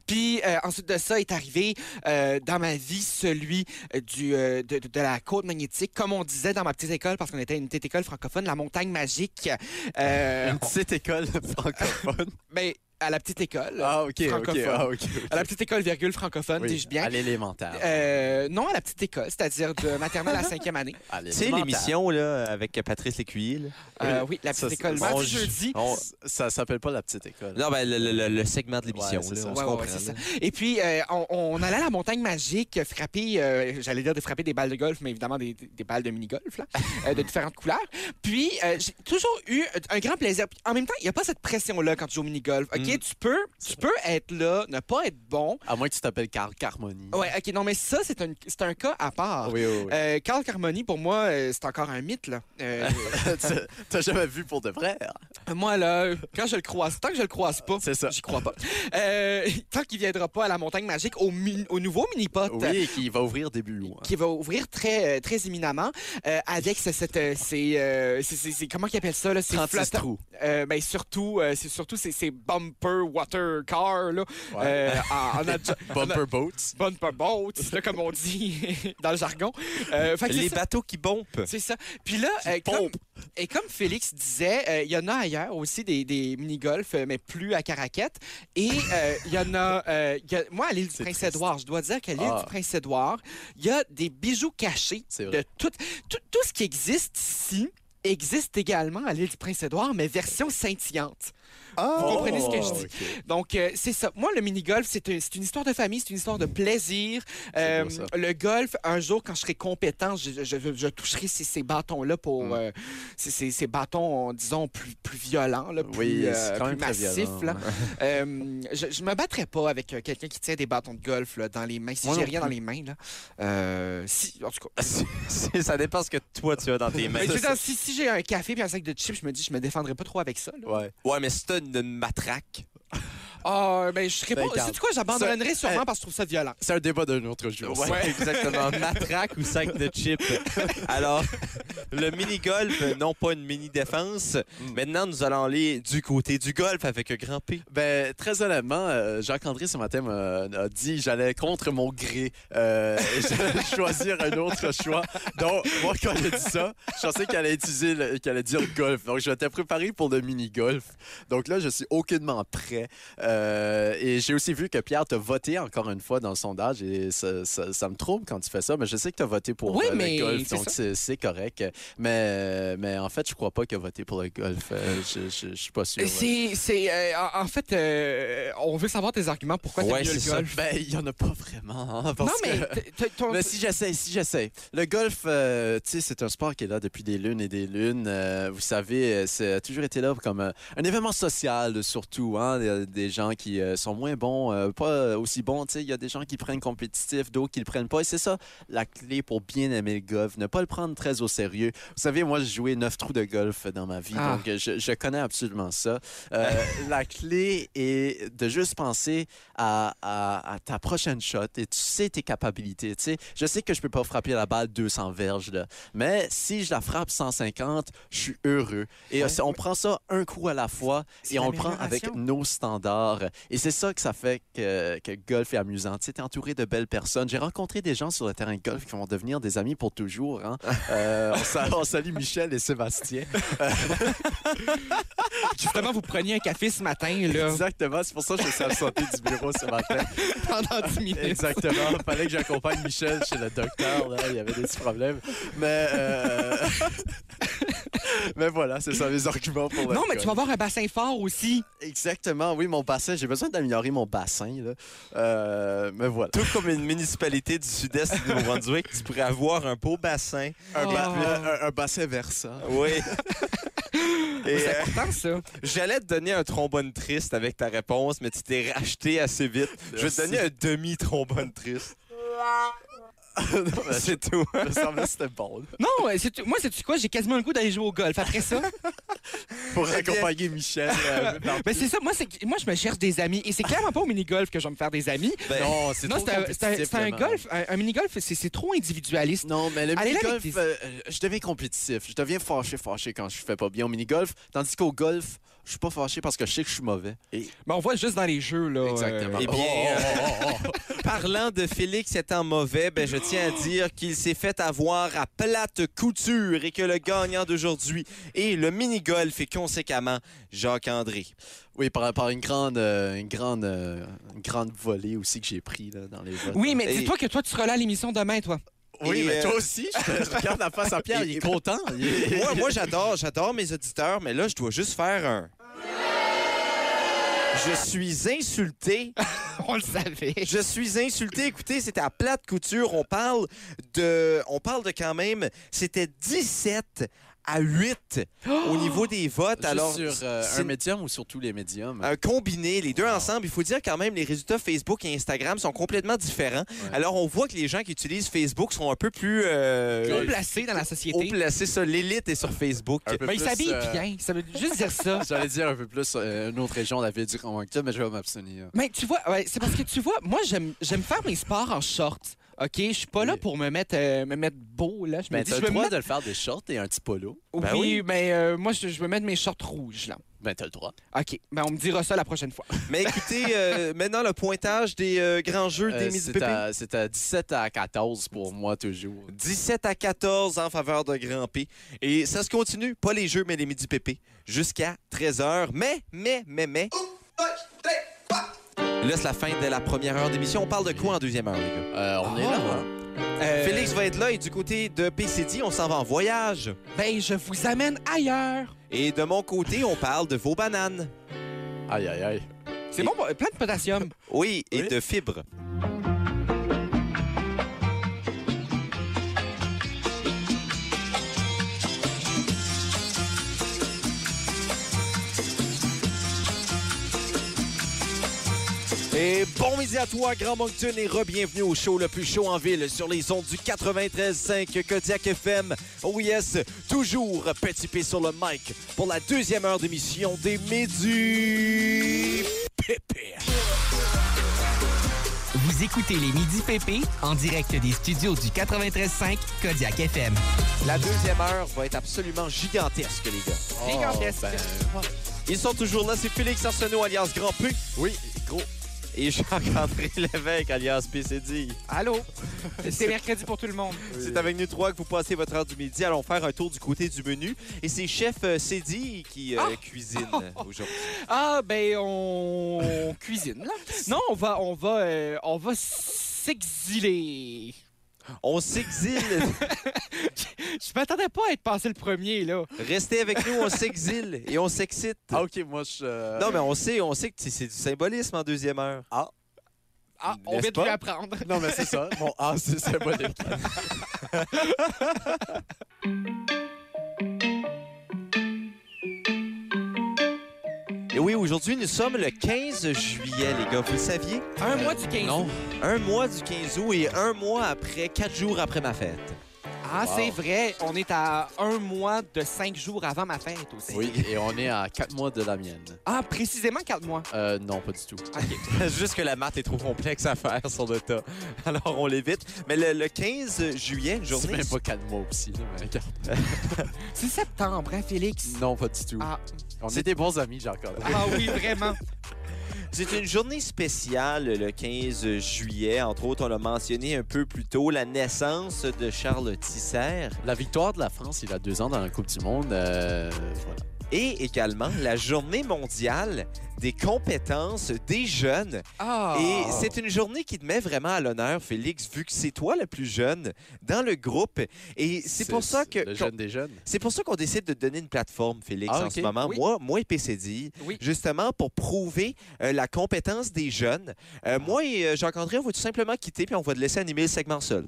Speaker 3: Puis euh, ensuite de ça est arrivé euh, dans ma vie celui euh, du, de, de- la côte magnétique, comme on disait dans ma petite école, parce qu'on était une petite école francophone, la montagne magique.
Speaker 4: Une petite école francophone.
Speaker 3: mais à la petite école.
Speaker 4: Ah, OK, OK.
Speaker 3: francophone.
Speaker 4: Ah.
Speaker 3: À la petite école, virgule, francophone,
Speaker 4: Oui,
Speaker 3: dis-je bien.
Speaker 4: À l'élémentaire.
Speaker 3: Euh, non, à la petite école, c'est-à-dire de maternelle à cinquième année.
Speaker 1: Tu sais, l'émission là, avec Patrice Lécuyer? là?
Speaker 3: Euh, oui, la petite école.
Speaker 1: je-
Speaker 3: jeudi.
Speaker 1: On-
Speaker 4: Ça s'appelle pas la petite école.
Speaker 1: Non, ben, le, le- le- le segment de l'émission.
Speaker 4: Ouais, c'est
Speaker 1: là,
Speaker 4: ça.
Speaker 1: on
Speaker 3: Ouais,
Speaker 1: se
Speaker 3: ça. Et puis, euh, on, on allait à la montagne magique frapper, euh, j'allais dire de frapper des balles de golf, mais évidemment des, des balles de mini-golf, là, euh, de différentes couleurs. Puis, euh, j'ai toujours eu un grand plaisir. En même temps, il n'y a pas cette pression-là quand tu joues au mini-golf. OK, OK, tu peux, tu peux être là, ne pas être bon.
Speaker 4: À moins que tu t'appelles Carl Carmoni.
Speaker 3: Ouais, OK, non, mais ça, c'est un, c'est un cas à part.
Speaker 4: Oui, oui, oui.
Speaker 3: Euh, Carl Carmoni, pour moi, euh, c'est encore un mythe, là. Euh,
Speaker 4: T'as- jamais vu pour de vrai?
Speaker 3: moi, là, quand je le croise, tant que je le croise pas,
Speaker 4: C'est ça.
Speaker 3: j'y crois pas. Euh, tant qu'il viendra pas à la montagne magique, au, mi- au nouveau mini-pot,
Speaker 4: Oui, qui va ouvrir début août. hein.
Speaker 3: qui va ouvrir très, très éminemment, avec ce- cette, ces, c'est- c'est- c'est- comment qu'ils appellent ça, là? Ces
Speaker 4: 36
Speaker 3: flottants-
Speaker 4: trous.
Speaker 3: Ben, surtout, c'est surtout ces, ces bumper water car, là. Euh, en,
Speaker 4: Bumper boats.
Speaker 3: bumper boats, là, comme on dit dans le jargon. Euh, fait que c'est
Speaker 1: Les
Speaker 3: ça.
Speaker 1: bateaux qui bompent.
Speaker 3: C'est ça. Puis là, euh, comme, et comme Félix disait, euh, il y en a ailleurs aussi des, des mini-golf, mais plus à Caraquette. Et euh, il y en a, euh, il y a- Moi, à l'île du Prince-Édouard, je dois dire qu'à l'île
Speaker 4: Ah.
Speaker 3: du Prince-Édouard, il y a des bijoux cachés de tout, tout, tout ce qui existe ici existe également à l'île du Prince-Édouard, mais version scintillante. Vous comprenez ce que je dis? Donc, euh, c'est ça. Moi, le mini-golf, c'est un- c'est une histoire de famille, c'est une histoire de plaisir. Euh, le golf, un jour, quand je serai compétent, je, je- je- je toucherai ces, ces bâtons-là pour.
Speaker 4: Mm.
Speaker 3: euh, ces, ces- ces bâtons, disons, plus, plus violents, là, plus,
Speaker 4: Oui,
Speaker 3: euh,
Speaker 4: quand
Speaker 3: massifs.
Speaker 4: violent.
Speaker 3: là. Euh, je, je me battrais pas avec euh, quelqu'un qui tient des bâtons de golf là, dans les mains. Si j'ai rien dans les mains, là. Euh, si, en tout cas.
Speaker 1: Ça dépend ce que toi tu as dans tes mains.
Speaker 3: Mais veux dire, si, si j'ai un café puis un sac de chips, je me dis, je me défendrai pas trop avec ça. là.
Speaker 4: Ouais.
Speaker 1: Ouais, mais si t'as une, matraque.
Speaker 3: Ah, ben, je serais pas. C'est quoi, j'abandonnerais sûrement parce que je trouve ça violent.
Speaker 4: C'est un débat d'un autre jour.
Speaker 1: Ouais, exactement. Matraque ou sac de chips? Alors, le mini-golf, non pas une mini-défense. Maintenant, nous allons aller du côté du golf avec un grand P.
Speaker 4: Ben, très honnêtement, euh, Jacques-André ce matin m'a dit j'allais contre mon gré. Euh, j'allais choisir un autre choix. Donc, moi, quand a dit ça, je pensais qu'il allait utiliser, le- qu'il allait dire golf. Donc, je m'étais préparé pour le mini-golf. Donc là, je suis aucunement prêt. Euh, et j'ai aussi vu que Pierre t'a voté encore une fois dans le sondage et ça, ça- ça me trouble quand tu fais ça. Mais je sais que tu as voté pour
Speaker 3: Oui,
Speaker 4: euh,
Speaker 3: mais
Speaker 4: le golf, donc c'est correct. Mais, mais en fait, je crois pas qu'il a voté pour le golf. Euh, je, je, je suis pas sûr.
Speaker 3: C'est, euh, en, fait, euh, on veut savoir tes arguments. Pourquoi
Speaker 1: Ouais,
Speaker 3: mieux le
Speaker 1: ça.
Speaker 3: golf?
Speaker 4: Ben, il y en a pas vraiment. hein, parce
Speaker 3: non, mais
Speaker 4: que-
Speaker 3: ton-
Speaker 4: Mais si j'essaie, si j'essaie. Le golf, euh, tu sais, c'est un sport qui est là depuis des lunes et des lunes. Euh, vous savez, euh, c'est a toujours été là comme euh, un événement social, surtout. Hein? Des gens qui euh, sont moins bons, euh, pas aussi bons. Tu sais, il y a des gens qui prennent compétitif, d'autres qui le prennent pas. Et c'est ça la clé pour bien aimer le golf, ne pas le prendre très au sérieux. Vous savez, moi, j'ai joué neuf trous de golf dans ma vie,
Speaker 3: Ah.
Speaker 4: donc euh, je, je connais absolument ça. Euh, la clé est de juste penser à, à- à ta prochaine shot et tu sais tes capacités. Tu sais, je sais que je peux pas frapper la balle 200 verges, là, mais si je la frappe 150, je suis heureux. Et
Speaker 3: Ouais.
Speaker 4: on prend ça un coup à la fois et on le prend avec nos standards. Et c'est ça que ça fait que, que le golf est amusant. Tu sais, t'es entouré de belles personnes. J'ai rencontré des gens sur le terrain de golf qui vont devenir des amis pour toujours. hein. Euh, on, sa- on salue Michel et Sébastien.
Speaker 3: justement, vous preniez un café ce matin, là,
Speaker 4: Exactement, c'est pour ça que je suis absenté du bureau ce matin.
Speaker 3: pendant 10 minutes.
Speaker 4: Exactement. Il fallait que j'accompagne Michel chez le docteur. Là. Il y avait des petits problèmes. Mais, euh, mais voilà, c'est ça mes arguments pour
Speaker 3: Non, mais tu vas avoir un bassin fort aussi.
Speaker 4: Exactement, oui, mon bassin. J'ai besoin d'améliorer mon bassin. Là. Euh, mais voilà.
Speaker 1: Tout comme une municipalité du sud-est du Nouveau-Brunswick, tu pourrais avoir un beau bassin.
Speaker 4: Un, ba-
Speaker 3: Ah.
Speaker 4: un- un bassin versant.
Speaker 1: Oui. Et
Speaker 3: C'est
Speaker 1: euh,
Speaker 3: important, ça.
Speaker 1: j'allais te donner un trombone triste avec ta réponse, mais tu t'es racheté assez vite. Je vais te donner un demi-trombone triste. C'est tout.
Speaker 4: Ça me semblait que c'était bon.
Speaker 3: Non, c'est- moi, c'est quoi? J'ai quasiment le goût d'aller jouer au golf. Après ça,
Speaker 4: Pour accompagner Michel. euh,
Speaker 3: ben c'est ça. Moi, moi, je me cherche des amis. Et c'est clairement pas au mini-golf que je vais me faire des amis.
Speaker 1: Ben,
Speaker 4: non, c'est trop
Speaker 3: c'est un, golf. Un, un mini-golf, c'est trop individualiste.
Speaker 4: Non, mais le mini-golf,
Speaker 3: tes-
Speaker 4: euh, je deviens compétitif. Je deviens fâché, fâché quand je fais pas bien au mini-golf. Tandis qu'au golf, je suis pas fâché parce que je sais que je suis mauvais. Et...
Speaker 3: Mais on voit juste dans les jeux, là.
Speaker 4: Exactement.
Speaker 3: euh,
Speaker 1: Eh bien,
Speaker 4: Oh, oh, oh, oh.
Speaker 1: Parlant de Félix étant mauvais, ben je tiens à dire qu'il s'est fait avoir à plate couture et que le gagnant d'aujourd'hui est le mini-golf et conséquemment Jacques-André.
Speaker 4: Oui, par, par une grande, euh, une grande, euh, une grande volée aussi que j'ai pris là, dans les votes.
Speaker 3: Oui, mais
Speaker 1: Et-
Speaker 3: dis-toi que toi, tu seras là à l'émission demain, toi.
Speaker 4: Oui,
Speaker 1: Et,
Speaker 4: mais
Speaker 1: euh,
Speaker 4: toi aussi, je, te- regarde la face à Pierre, il est content. Il est-
Speaker 1: Moi, moi j'adore, j'adore mes auditeurs, mais là, je dois juste faire un. Je suis insulté.
Speaker 3: On le savait.
Speaker 1: Je suis insulté. Écoutez, c'était à plate couture. On parle de, on parle de quand même, c'était 17 à 8 au niveau des votes.
Speaker 4: Juste
Speaker 1: Alors,
Speaker 4: sur euh, un médium ou sur tous les médiums?
Speaker 1: un combiné, les deux ensemble. Il faut dire quand même, les résultats Facebook et Instagram sont complètement différents. Alors, on voit que les gens qui utilisent Facebook sont un peu plus... euh,
Speaker 3: Haut placé dans la
Speaker 1: haut
Speaker 3: société.
Speaker 1: placés. Ça, l'élite est sur Facebook.
Speaker 4: Peu
Speaker 3: Ben, il
Speaker 4: plus,
Speaker 3: s'habille
Speaker 4: euh,
Speaker 3: bien. Ça veut juste dire ça.
Speaker 4: J'allais dire un peu plus euh, une autre région de la ville du Grand-Moncton, mais je vais m'abstenir.
Speaker 3: Mais tu vois, ouais, c'est parce que tu vois, moi, j'aime j'aime faire mes sports en short. OK? Je suis pas là pour me mettre, euh, me mettre beau, là. Je me
Speaker 4: Ben,
Speaker 3: dis,
Speaker 4: t'as
Speaker 3: je
Speaker 4: le
Speaker 3: me
Speaker 4: droit
Speaker 3: mettre...
Speaker 4: de le faire des shorts et un petit polo.
Speaker 1: Ben
Speaker 3: oui, mais euh, moi, je, je veux mettre mes shorts rouges, là.
Speaker 4: Ben, t'as le droit.
Speaker 3: OK. Ben, on me dira ça la prochaine fois.
Speaker 1: Mais écoutez, euh, maintenant, le pointage des euh, grands jeux
Speaker 4: Euh,
Speaker 1: des Midi
Speaker 4: c'est
Speaker 1: Pépé.
Speaker 4: à, c'est à 17 à 14 pour moi, toujours.
Speaker 1: 17 à 14 en faveur de Grand P. Et ça se continue, pas les jeux, mais les Midi Pépé, jusqu'à 13h. Mais, mais, mais, mais... Là, c'est la fin de la première heure d'émission. On parle de quoi en deuxième heure, les gars?
Speaker 4: Euh, on est
Speaker 3: Ah.
Speaker 4: là, hein?
Speaker 3: Euh,
Speaker 1: Félix va être là et du côté de PCD, on s'en va en voyage.
Speaker 3: Ben, je vous amène ailleurs.
Speaker 1: Et de mon côté, on parle de vos bananes.
Speaker 4: Aïe, aïe, aïe.
Speaker 3: C'est bon, bon, plein de potassium.
Speaker 1: Oui, et
Speaker 4: Oui.
Speaker 1: de fibres. Et bon midi à toi, Grand Moncton, et re-bienvenue au show le plus chaud en ville sur les ondes du 93.5 Kodiak FM. Oh yes, toujours Petit P sur le mic pour la deuxième heure d'émission des Midi Pépé.
Speaker 2: Vous écoutez les Midi PP en direct des studios du 93.5 Kodiak FM.
Speaker 1: La deuxième heure va être absolument gigantesque, les gars.
Speaker 3: Gigantesque.
Speaker 4: ben,
Speaker 1: Ils sont toujours là, c'est Félix Arsenault alias Grand P
Speaker 4: oui, gros.
Speaker 1: Et Jean-André Lévesque alias PCD.
Speaker 3: Allô? C'est mercredi pour tout le monde.
Speaker 1: C'est avec nous trois que vous passez votre heure du midi. Allons faire un tour du côté du menu. Et c'est Chef euh, Cédille qui euh,
Speaker 3: Ah!
Speaker 1: cuisine aujourd'hui.
Speaker 3: Ah, ben, on cuisine, là. Non, on va, on va, euh, on va s'exiler.
Speaker 1: On s'exile.
Speaker 3: Je m'attendais pas à être passé le premier, là.
Speaker 1: Restez avec nous, on s'exile et on s'excite.
Speaker 4: Ah, OK, moi, je... euh,
Speaker 1: Non, mais on sait, on sait que c'est du symbolisme en deuxième heure.
Speaker 3: Ah, on
Speaker 1: N'est-ce
Speaker 3: vient de lui apprendre.
Speaker 4: Non, mais c'est ça. Bon, ah, c'est symbolique.
Speaker 1: Et oui, aujourd'hui, nous sommes le 15 juillet, les gars. Vous le saviez?
Speaker 3: Un mois du 15
Speaker 4: non.
Speaker 3: août.
Speaker 1: Un mois du 15 août et un mois après, quatre jours après ma fête.
Speaker 3: Ah,
Speaker 4: Wow.
Speaker 3: c'est vrai. On est à un mois de cinq jours avant ma fête aussi.
Speaker 4: Oui, et on est à 4 mois de la mienne.
Speaker 3: Ah, précisément quatre mois.
Speaker 4: Euh, non, pas du tout.
Speaker 1: Juste que la maths est trop complexe à faire sur le tas. Alors, on l'évite. Mais le, le 15 juillet, une
Speaker 4: C'est
Speaker 1: journée...
Speaker 4: même pas 4 mois aussi. Là, mais regarde.
Speaker 3: C'est septembre, hein, Félix?
Speaker 4: Non, pas du tout.
Speaker 3: Ah,
Speaker 4: On est des bons amis, Jean-Claude.
Speaker 3: ah oui, vraiment.
Speaker 1: C'est une journée spéciale le 15 juillet. Entre autres, on l'a mentionné un peu plus tôt, la naissance de Charles Tisser.
Speaker 4: La victoire de la France il y a deux ans dans la Coupe du Monde, euh, voilà.
Speaker 1: Et également la journée mondiale des compétences des jeunes.
Speaker 3: Ah.
Speaker 1: Et c'est une journée qui te met vraiment à l'honneur, Félix, vu que c'est toi le plus jeune dans le groupe. Et c'est pour ça que...
Speaker 4: Le jeune des jeunes.
Speaker 1: C'est pour ça qu'on décide de te donner une plateforme, Félix,
Speaker 4: Ah,
Speaker 1: en ce moment.
Speaker 3: Oui.
Speaker 1: Moi, moi et PCD,
Speaker 3: Oui.
Speaker 1: justement pour prouver euh, la compétence des jeunes. Euh, moi et euh, Jacques-André, on va tout simplement quitter puis on va te laisser animer le segment seul.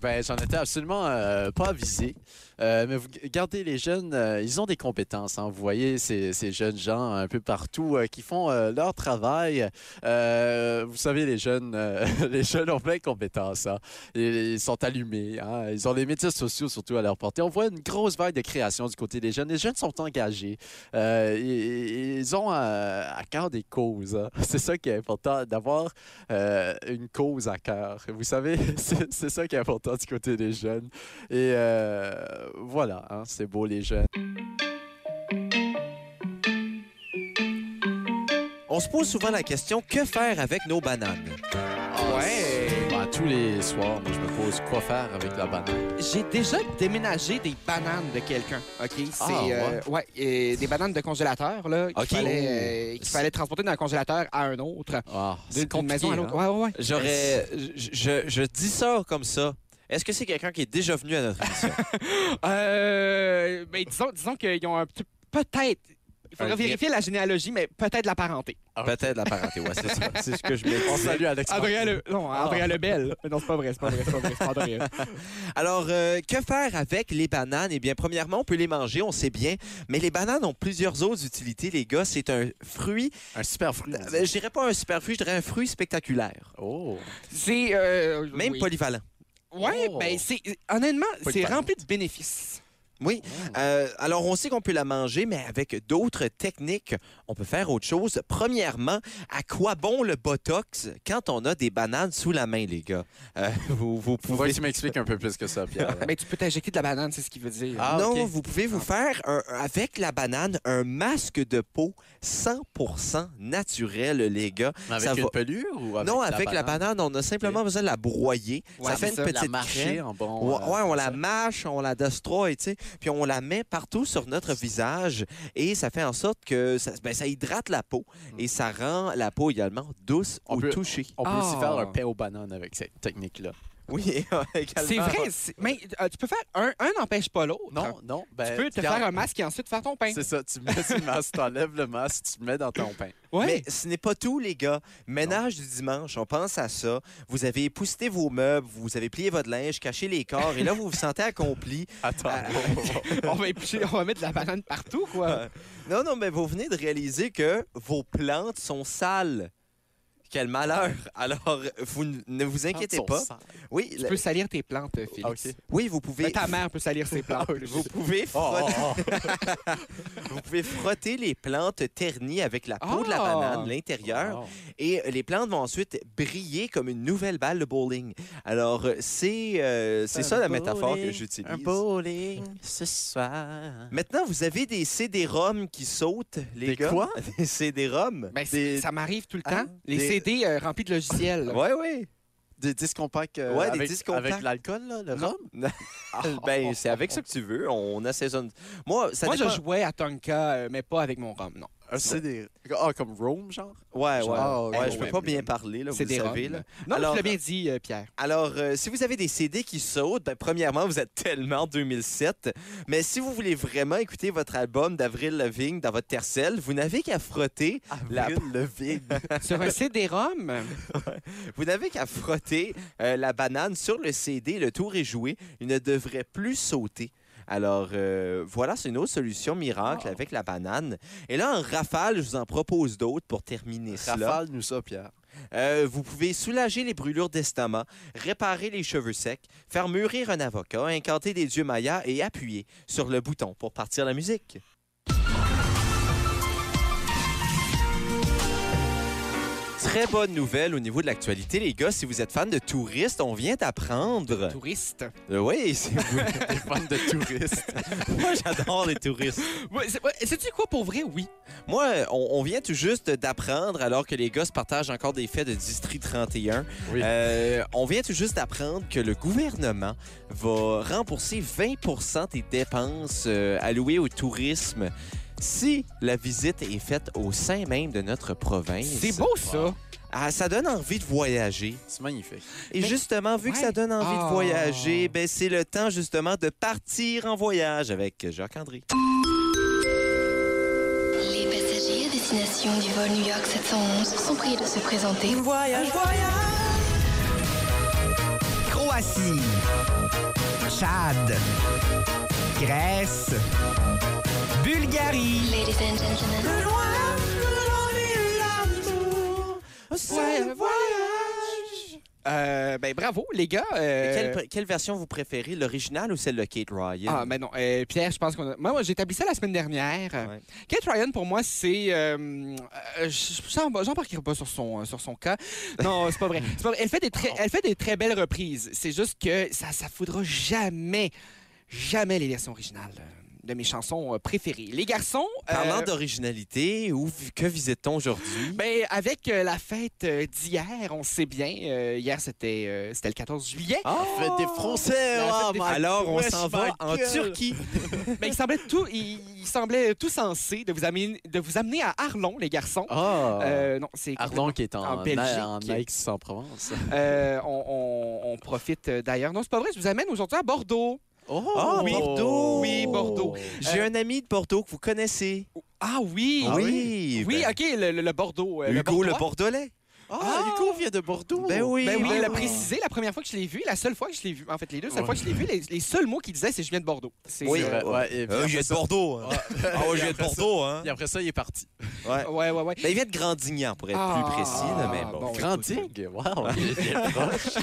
Speaker 4: Ben, j'en étais absolument euh, pas avisé. Euh, mais vous gardez les jeunes, euh, ils ont des compétences. hein. Vous voyez ces, jeunes gens un peu partout euh, qui font leur travail. Vous savez, les jeunes, les jeunes ont plein de compétences. hein. Ils, sont allumés. hein. Ils ont les médias sociaux surtout à leur portée. On voit une grosse vague de création du côté des jeunes. Les jeunes sont engagés. Ils, ont euh, à cœur des causes. C'est ça qui est important, d'avoir une cause à cœur. Vous savez, c'est ça qui est important du côté des jeunes. Et voilà, hein, c'est beau les jeunes.
Speaker 1: On se pose souvent la question que faire avec nos bananes?
Speaker 3: Ouais.
Speaker 4: Ben, tous les soirs, moi, je me pose quoi faire avec la banane.
Speaker 3: J'ai déjà déménagé des bananes de quelqu'un. OK? C'est.
Speaker 4: Ah, ouais.
Speaker 3: euh, ouais, et des bananes de congélateur, là, qu'il
Speaker 1: OK.
Speaker 3: fallait, euh, qu'il fallait transporter d'un congélateur à un autre.
Speaker 4: Ah,
Speaker 3: D'une maison à l'autre.
Speaker 4: hein.
Speaker 3: Ouais, ouais, ouais.
Speaker 1: J'aurais. Je, je- je dis ça comme ça. Est-ce que c'est quelqu'un qui est déjà venu à notre émission?
Speaker 3: Euh, ben, disons, disons qu'ils ont un petit. Peut-être. Il faudrait
Speaker 1: Un
Speaker 3: vérifier la généalogie, mais peut-être la parenté.
Speaker 1: Peut-être la parenté, ouais, c'est ça. C'est ce que je me
Speaker 4: On
Speaker 1: disais.
Speaker 4: salue Alexandre.
Speaker 3: Andrea Le... Non, Andrea Lebel. Non, c'est pas vrai, c'est pas vrai, c'est pas vrai, c'est pas.
Speaker 1: Alors, euh, que faire avec les bananes? Eh bien, premièrement, on peut les manger, on sait bien, mais les bananes ont plusieurs autres utilités, les gars. C'est un fruit,
Speaker 4: Un super fruit.
Speaker 1: euh, je dirais pas un super fruit, je dirais un fruit spectaculaire.
Speaker 4: Oh.
Speaker 3: C'est... euh,
Speaker 1: Même
Speaker 3: oui.
Speaker 1: polyvalent.
Speaker 3: Ouais,
Speaker 4: Oh.
Speaker 3: ben c'est... Honnêtement, c'est rempli de bénéfices.
Speaker 1: Oui. Euh, alors, on sait qu'on peut la manger, mais avec d'autres techniques, on peut faire autre chose. Premièrement, à quoi bon le botox quand on a des bananes sous la main, les gars? Euh, vous, vous pouvez...
Speaker 4: que tu m'expliques un peu plus que ça, Pierre.
Speaker 3: Mais tu peux t'injecter de la banane, c'est ce qu'il veut dire.
Speaker 4: Ah,
Speaker 1: non, vous pouvez vous faire un- avec la banane un masque de peau 100% naturel, les gars.
Speaker 4: Mais avec
Speaker 1: Ça
Speaker 4: une
Speaker 1: va-
Speaker 4: pelure ou avec
Speaker 1: non,
Speaker 4: la
Speaker 1: avec la banane, on a simplement besoin de la broyer.
Speaker 3: Ouais,
Speaker 1: ça fait une
Speaker 3: ça,
Speaker 4: La
Speaker 1: petite
Speaker 4: marcher
Speaker 1: crème.
Speaker 4: en bon.
Speaker 1: Ouais,
Speaker 4: euh,
Speaker 1: ouais, on la mâche, on la destroy, tu sais, puis on la met partout sur notre visage et ça fait en sorte que ça, ben, ça hydrate la peau et ça rend la peau également douce
Speaker 4: On
Speaker 1: au
Speaker 4: peut-
Speaker 1: toucher.
Speaker 4: On peut aussi
Speaker 3: Ah.
Speaker 4: faire un pain aux bananes avec cette technique-là.
Speaker 1: Oui, également.
Speaker 3: C'est vrai, c'est- mais euh, tu peux faire un, un n'empêche pas l'autre.
Speaker 4: Non, non. Ben,
Speaker 3: Tu peux te faire un masque et ensuite faire ton pain.
Speaker 4: C'est ça, tu mets du masque, t'enlèves le masque, tu le mets dans ton pain.
Speaker 3: Ouais.
Speaker 1: Mais ce n'est pas tout, les gars. Ménage du dimanche, on pense à ça. Vous avez épousseté vos meubles, vous avez plié votre linge, caché les corps, et là, vous vous sentez accompli.
Speaker 4: Attends.
Speaker 1: Ah.
Speaker 3: on, va éplucher- on va mettre de la banane partout, quoi.
Speaker 1: Non, non, mais vous venez de réaliser que vos plantes sont sales. Quel malheur! Alors, vous ne vous inquiétez pas. Oui,
Speaker 3: Tu
Speaker 1: le-
Speaker 3: peux salir tes plantes, euh, Félix.
Speaker 4: Ah, ok.
Speaker 1: oui, vous pouvez.
Speaker 3: Mais ta mère peut salir ses plantes.
Speaker 1: Vous pouvez,
Speaker 4: Oh,
Speaker 1: frotter,
Speaker 4: oh, oh.
Speaker 1: vous pouvez frotter les plantes ternies avec la peau de la
Speaker 3: Ah!
Speaker 1: banane, l'intérieur,
Speaker 4: Oh.
Speaker 1: et les plantes vont ensuite briller comme une nouvelle balle de bowling. Alors, euh, c'est euh, c'est ça la métaphore que
Speaker 4: bowling,
Speaker 1: j'utilise.
Speaker 4: Un bowling ce soir.
Speaker 1: Maintenant, vous avez des CD-ROM qui sautent, les
Speaker 4: Des
Speaker 1: gars.
Speaker 4: quoi?
Speaker 1: Des CD-ROM.
Speaker 3: Ben, c'est-
Speaker 1: Des-
Speaker 3: Ça m'arrive tout le
Speaker 1: Ah,
Speaker 3: temps. Les
Speaker 1: des-
Speaker 3: CD euh, remplis de logiciels.
Speaker 1: Ouais, ouais.
Speaker 4: Des disques compacts euh,
Speaker 1: Ouais, des
Speaker 4: avec,
Speaker 1: disques compacts.
Speaker 4: avec l'alcool, là, le rhum?
Speaker 1: ben, c'est avec ça que tu veux. On assaisonne. Moi, ça
Speaker 3: Moi,
Speaker 1: dépend-
Speaker 3: je jouais à Tonka, euh, mais pas avec mon rhum, non.
Speaker 4: Un CD. Ah, comme Rome, genre?
Speaker 1: Ouais, ouais.
Speaker 4: Ah,
Speaker 1: ouais,
Speaker 4: ouais,
Speaker 1: je peux
Speaker 3: ouais.
Speaker 1: pas bien parler, là, vous
Speaker 3: C'est
Speaker 1: le
Speaker 3: des
Speaker 1: savez. Là.
Speaker 3: Non,
Speaker 1: Alors-
Speaker 3: tu l'as bien dit, euh, Pierre.
Speaker 1: Alors, euh, si vous avez des CD qui sautent, ben, premièrement, vous êtes tellement 2007. Mais si vous voulez vraiment écouter votre album d'Avril Lavigne dans votre tercelle, vous n'avez qu'à frotter. La-
Speaker 4: Avril Lavigne.
Speaker 3: Sur un CD-ROM,
Speaker 1: Vous n'avez qu'à frotter euh, la banane sur le CD. Le tour est joué. Il ne devrait plus sauter. Alors, euh, voilà, c'est une autre solution miracle
Speaker 3: Ah.
Speaker 1: avec la banane. Et là, en rafale, je vous en propose d'autres pour terminer cela.
Speaker 4: Rafale-nous ça, Pierre.
Speaker 1: Euh, vous pouvez soulager les brûlures d'estomac, réparer les cheveux secs, faire mûrir un avocat, incanter des dieux mayas et appuyer sur le bouton pour partir la musique. Très bonne nouvelle au niveau de l'actualité, les gars. Si vous êtes fan de touristes, on vient d'apprendre.
Speaker 3: touriste.
Speaker 1: Euh, oui, c'est
Speaker 4: Des fans de touristes.
Speaker 1: moi j'adore les touristes.
Speaker 3: Ouais, Sais-tu quoi, pour vrai? Oui.
Speaker 1: Moi, on, on vient tout juste d'apprendre, alors que les gars se partagent encore des faits de District 31,
Speaker 4: Oui.
Speaker 1: euh, on vient tout juste d'apprendre que le gouvernement va rembourser 20% des dépenses euh, allouées au tourisme si la visite est faite au sein même de notre province.
Speaker 3: C'est beau, ça.
Speaker 1: Ah, ça donne envie de voyager.
Speaker 4: C'est magnifique.
Speaker 1: Et
Speaker 3: Mais-
Speaker 1: justement, vu que ça donne envie
Speaker 3: Ah.
Speaker 1: de voyager, ben, c'est le temps justement de partir en voyage avec Jacques-André.
Speaker 6: Les passagers à destination du vol New York 711 sont priés de se présenter.
Speaker 2: Croatie. Tchad. Grèce. Bulgarie.
Speaker 6: Ladies and gentlemen,
Speaker 3: Euh, ben, bravo, les gars. euh,
Speaker 1: Quelle, quelle version vous préférez, l'original ou celle de Kate Ryan?
Speaker 3: Ah, mais non. euh, Pierre, je pense qu'on a... Moi, moi, j'ai établi ça la semaine dernière.
Speaker 1: Ouais.
Speaker 3: Kate Ryan, pour moi, c'est... euh, euh, J'embarquerai pas sur son, euh, sur son cas. Non, c'est pas vrai. Pas vrai. Elle, fait des très, elle fait des très belles reprises. C'est juste que ça ça foudra jamais, jamais les versions originales de mes chansons euh, préférées. Les garçons... euh,
Speaker 1: Parlant d'originalité, où que visite-t-on aujourd'hui?
Speaker 3: ben, avec euh, la fête d'hier, on sait bien, euh, hier c'était euh, c'était le 14 juillet,
Speaker 1: Ah!
Speaker 4: Des Français! Oh
Speaker 3: fête des
Speaker 4: my
Speaker 1: Alors, on s'en va en
Speaker 4: gueule.
Speaker 1: Turquie.
Speaker 3: mais il semblait tout, il, il semblait tout censé de vous amener, de vous amener à Arlon, les garçons.
Speaker 4: Ah!
Speaker 3: Euh, non, c'est
Speaker 4: Arlon qui est en,
Speaker 3: en Belgique.
Speaker 4: en Aix-en-Provence.
Speaker 3: Euh, on, on- on profite d'ailleurs. Non, c'est pas vrai, je vous amène aujourd'hui à Bordeaux.
Speaker 4: Oh!
Speaker 1: Ah,
Speaker 3: Oui.
Speaker 1: Bordeaux!
Speaker 3: Oui, Bordeaux.
Speaker 1: J'ai
Speaker 3: Euh,
Speaker 1: un ami de Bordeaux que vous connaissez.
Speaker 3: Ah oui!
Speaker 1: Ah
Speaker 3: oui,
Speaker 1: oui,
Speaker 3: OK, le, Bordeaux. euh, le
Speaker 1: Hugo le. Bordelais.
Speaker 4: Ah,
Speaker 3: Ah!
Speaker 4: Hugo vient de Bordeaux.
Speaker 1: Ben oui.
Speaker 3: Ben oui,
Speaker 1: ben
Speaker 3: il l'a
Speaker 1: oui.
Speaker 3: précisé la première fois que je l'ai vu, la seule fois que je l'ai vu. En fait, les deux seules
Speaker 4: Ouais.
Speaker 3: fois que je l'ai vu, les, les seuls mots qu'il disait, c'est je viens de Bordeaux. C'est-
Speaker 1: Oui.
Speaker 4: Vrai,
Speaker 1: Ouais.
Speaker 4: ouais, et puis
Speaker 1: Euh, je viens de Bordeaux. hein. Ah ouais, je viens de Bordeaux, hein.
Speaker 4: Et après ça, il est parti.
Speaker 1: Ouais.
Speaker 3: Ouais, ouais, ouais.
Speaker 1: Ben, il vient de Grandignan, pour être
Speaker 3: Ah,
Speaker 1: plus précis. là, mais bon.
Speaker 3: bon.
Speaker 4: Wow, il est bien proche.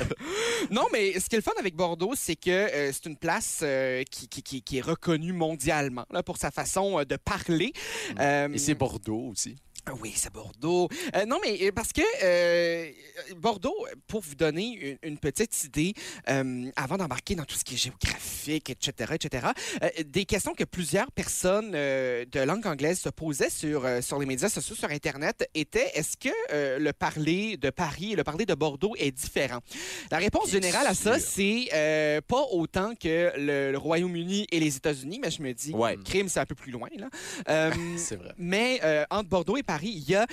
Speaker 3: Non, mais ce qui est le fun avec Bordeaux, c'est que euh, c'est une place euh, qui, qui- qui- qui est reconnue mondialement là, pour sa façon euh, de parler. Euh,
Speaker 4: Et c'est Bordeaux aussi.
Speaker 3: Oui, c'est Bordeaux. Euh, non, mais parce que euh, Bordeaux, pour vous donner une, une petite idée, euh, avant d'embarquer dans tout ce qui est géographique, etc., etc., euh, des questions que plusieurs personnes de langue anglaise se posaient sur, sur les médias sociaux, sur Internet, étaient est-ce que le parler de Paris et le parler de Bordeaux est différent? La réponse
Speaker 4: Bien
Speaker 3: générale à ça, c'est pas autant que le, le Royaume-Uni et les États-Unis, mais je me dis,
Speaker 1: Ouais.
Speaker 3: crime, c'est un peu plus loin, là.
Speaker 4: C'est vrai.
Speaker 3: mais entre Bordeaux et Paris, il y a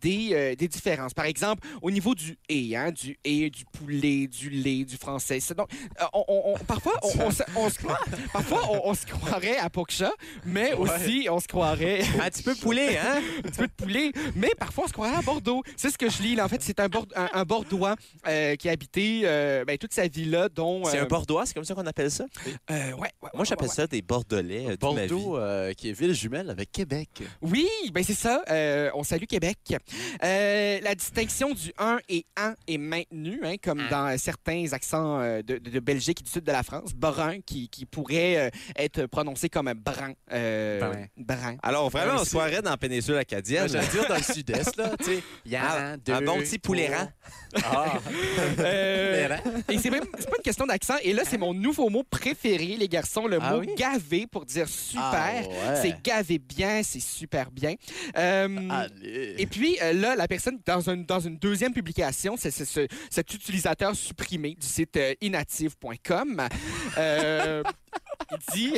Speaker 3: des, des différences. Par exemple, au niveau du et, hein, du et, du poulet, du lait, du français. Donc, euh, on- on- on- parfois, on, on se- on se croit- parfois on, on se croirait à Pokcha, mais aussi on se croirait
Speaker 1: Un petit peu poulet, hein?
Speaker 3: un petit peu de poulet, mais parfois on se croirait à Bordeaux. C'est ce que je lis. Là. En fait, c'est un, Bord- un, un Bordois euh, qui a habité euh, ben, toute sa vie là, dont.
Speaker 1: C'est un Bordeaux, c'est comme ça qu'on appelle ça?
Speaker 3: euh, ouais, ouais, ouais,
Speaker 1: Moi, j'appelle
Speaker 3: ouais,
Speaker 1: ça des Bordelais euh, toute ma vie.
Speaker 4: Bordeaux, euh, qui est ville jumelle avec Québec.
Speaker 3: Oui, ben c'est ça. Euh, on salue Québec. Euh, la distinction du un et un est maintenue, hein, comme dans certains accents euh, de, de- de Belgique et du sud de la France. Brun, qui, qui pourrait euh, être prononcé comme un brun. euh,
Speaker 4: Brun.
Speaker 3: brun.
Speaker 1: Alors, vraiment,
Speaker 3: Ah,
Speaker 1: on soirée dans la péninsule acadienne.
Speaker 4: J'allais dire dans le sud-est, là, tu sais. Il y a
Speaker 1: Ah,
Speaker 4: un, deux,
Speaker 1: un bon petit poulet rang.
Speaker 4: Ah,
Speaker 3: Euh, et c'est même c'est pas une question d'accent. Et là, c'est mon nouveau mot préféré, les garçons, le
Speaker 4: Ah
Speaker 3: mot
Speaker 4: oui?
Speaker 3: gavé pour dire super.
Speaker 4: Ah, ouais.
Speaker 3: C'est gavé bien, c'est super bien. Euh,
Speaker 4: Allez.
Speaker 3: Et puis euh, là, la personne, dans, un- dans une deuxième publication, c'est c'est ce- cet utilisateur supprimé du site euh, inative.com. euh, il dit,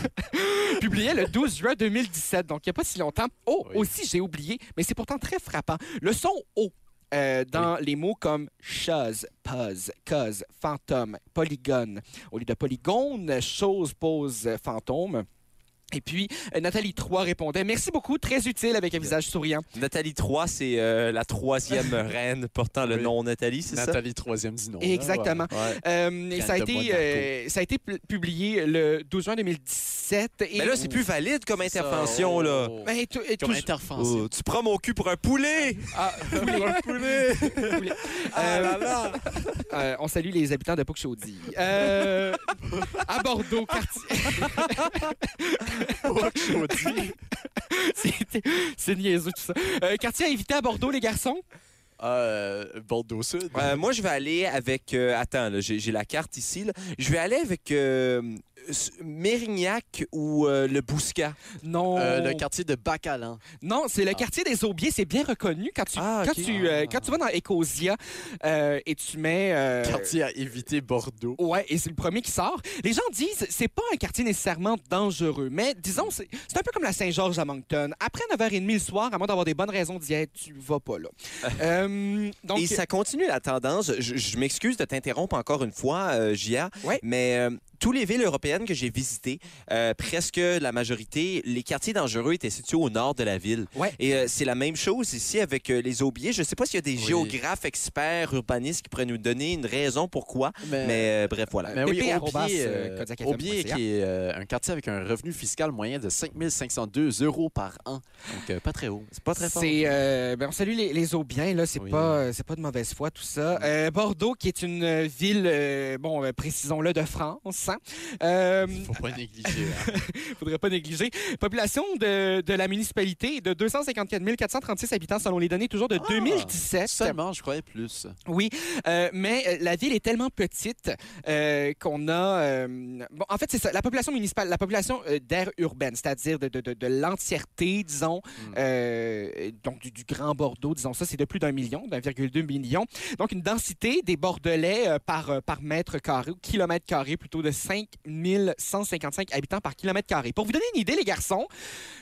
Speaker 3: publié le 12 juin 2017, donc il n'y a pas si longtemps. Oh,
Speaker 4: Oui.
Speaker 3: aussi, j'ai oublié, mais c'est pourtant très frappant. Le son O. euh, dans les mots comme chose, pose, cause, fantôme, polygone. Au lieu de polygone, chose, pose, fantôme. Et puis, euh, Nathalie 3 répondait Merci beaucoup, très utile avec un visage souriant.
Speaker 1: Nathalie 3, c'est euh, la troisième reine portant le
Speaker 4: Oui.
Speaker 1: nom Nathalie, c'est ça?
Speaker 4: Nathalie, troisième du nom. là,
Speaker 3: Exactement.
Speaker 1: Ouais.
Speaker 3: Euh, et ça a, été,
Speaker 4: Monaco.
Speaker 3: euh, ça a été pu- publié le 12 juin 2017. Et...
Speaker 1: Mais là, c'est plus valide comme intervention,
Speaker 4: Ça,
Speaker 1: là.
Speaker 4: oh.
Speaker 3: Ben, tout- et
Speaker 4: Comme
Speaker 3: tout-
Speaker 4: intervention.
Speaker 1: Oh, tu prends mon cul pour un poulet!
Speaker 3: Ah, poulet. Poulet. Euh, euh, on salue les habitants de Pouchaudy. Euh, à Bordeaux, quartier. C'est- C'est niaiseux tout ça. Euh, quartier invité à Bordeaux, les garçons?
Speaker 4: Euh, Bordeaux Sud.
Speaker 1: Euh, moi, je vais aller avec. euh, attends, là, j'ai la carte ici. là. Je vais aller avec euh, Mérignac ou euh, le Bouscat?
Speaker 3: Non.
Speaker 4: Euh, le quartier de Bacalan.
Speaker 3: Non, c'est le quartier des Aubiers. C'est bien reconnu. Quand tu,
Speaker 1: Ah,
Speaker 3: quand tu, euh,
Speaker 4: Ah.
Speaker 3: quand tu vas dans Ecosia euh, et tu mets... euh,
Speaker 4: Quartier à éviter Bordeaux.
Speaker 3: Ouais, et c'est le premier qui sort. Les gens disent c'est pas un quartier nécessairement dangereux, mais disons, c'est c'est un peu comme la Saint-Georges à Moncton. Après 9h30 le soir, à moins d'avoir des bonnes raisons d'y être, tu vas pas là. Euh, donc,
Speaker 1: Et ça continue la tendance. Je, je m'excuse de t'interrompre encore une fois, euh, Gia,
Speaker 3: Ouais.
Speaker 1: mais euh, tous les villes européennes que j'ai visitées, euh, presque la majorité, les quartiers dangereux étaient situés au nord de la ville.
Speaker 3: Ouais.
Speaker 1: Et euh, c'est la même chose ici avec euh, les Aubiers. Je ne sais pas s'il y a des
Speaker 4: Oui.
Speaker 1: géographes, experts, urbanistes qui pourraient nous donner une raison pourquoi, mais euh, bref, voilà.
Speaker 4: Mais oui,
Speaker 3: pp arobase,
Speaker 4: Aubier, qui est un quartier avec un revenu fiscal moyen de 5 502 euros par an. Donc, pas très haut.
Speaker 1: C'est pas très fort.
Speaker 3: Ben, on salue les, les Aubiens, là, c'est
Speaker 4: Oui.
Speaker 3: pas, pas de mauvaise foi tout ça. Bordeaux, qui est une ville, bon, précisons-le, de France. Hein. Euh,
Speaker 4: Faut pas négliger. hein.
Speaker 3: faudrait pas négliger. Population de, de la municipalité de 254 436 habitants selon les données toujours de
Speaker 4: Ah,
Speaker 3: 2017.
Speaker 4: Seulement, je croyais plus.
Speaker 3: Oui, euh, mais euh, la ville est tellement petite euh, qu'on a. bon, en fait, c'est ça. La population municipale, la population d'aire urbaine, c'est-à-dire de, de- de- de l'entièreté, disons,
Speaker 4: Mm.
Speaker 3: euh, donc du, du Grand Bordeaux, disons ça, c'est de plus d'un million, d'un virgule deux million. Donc, une densité des Bordelais par, par mètre carré, ou kilomètre carré plutôt, de 5 155 habitants par kilomètre carré. Pour vous donner une idée, les garçons,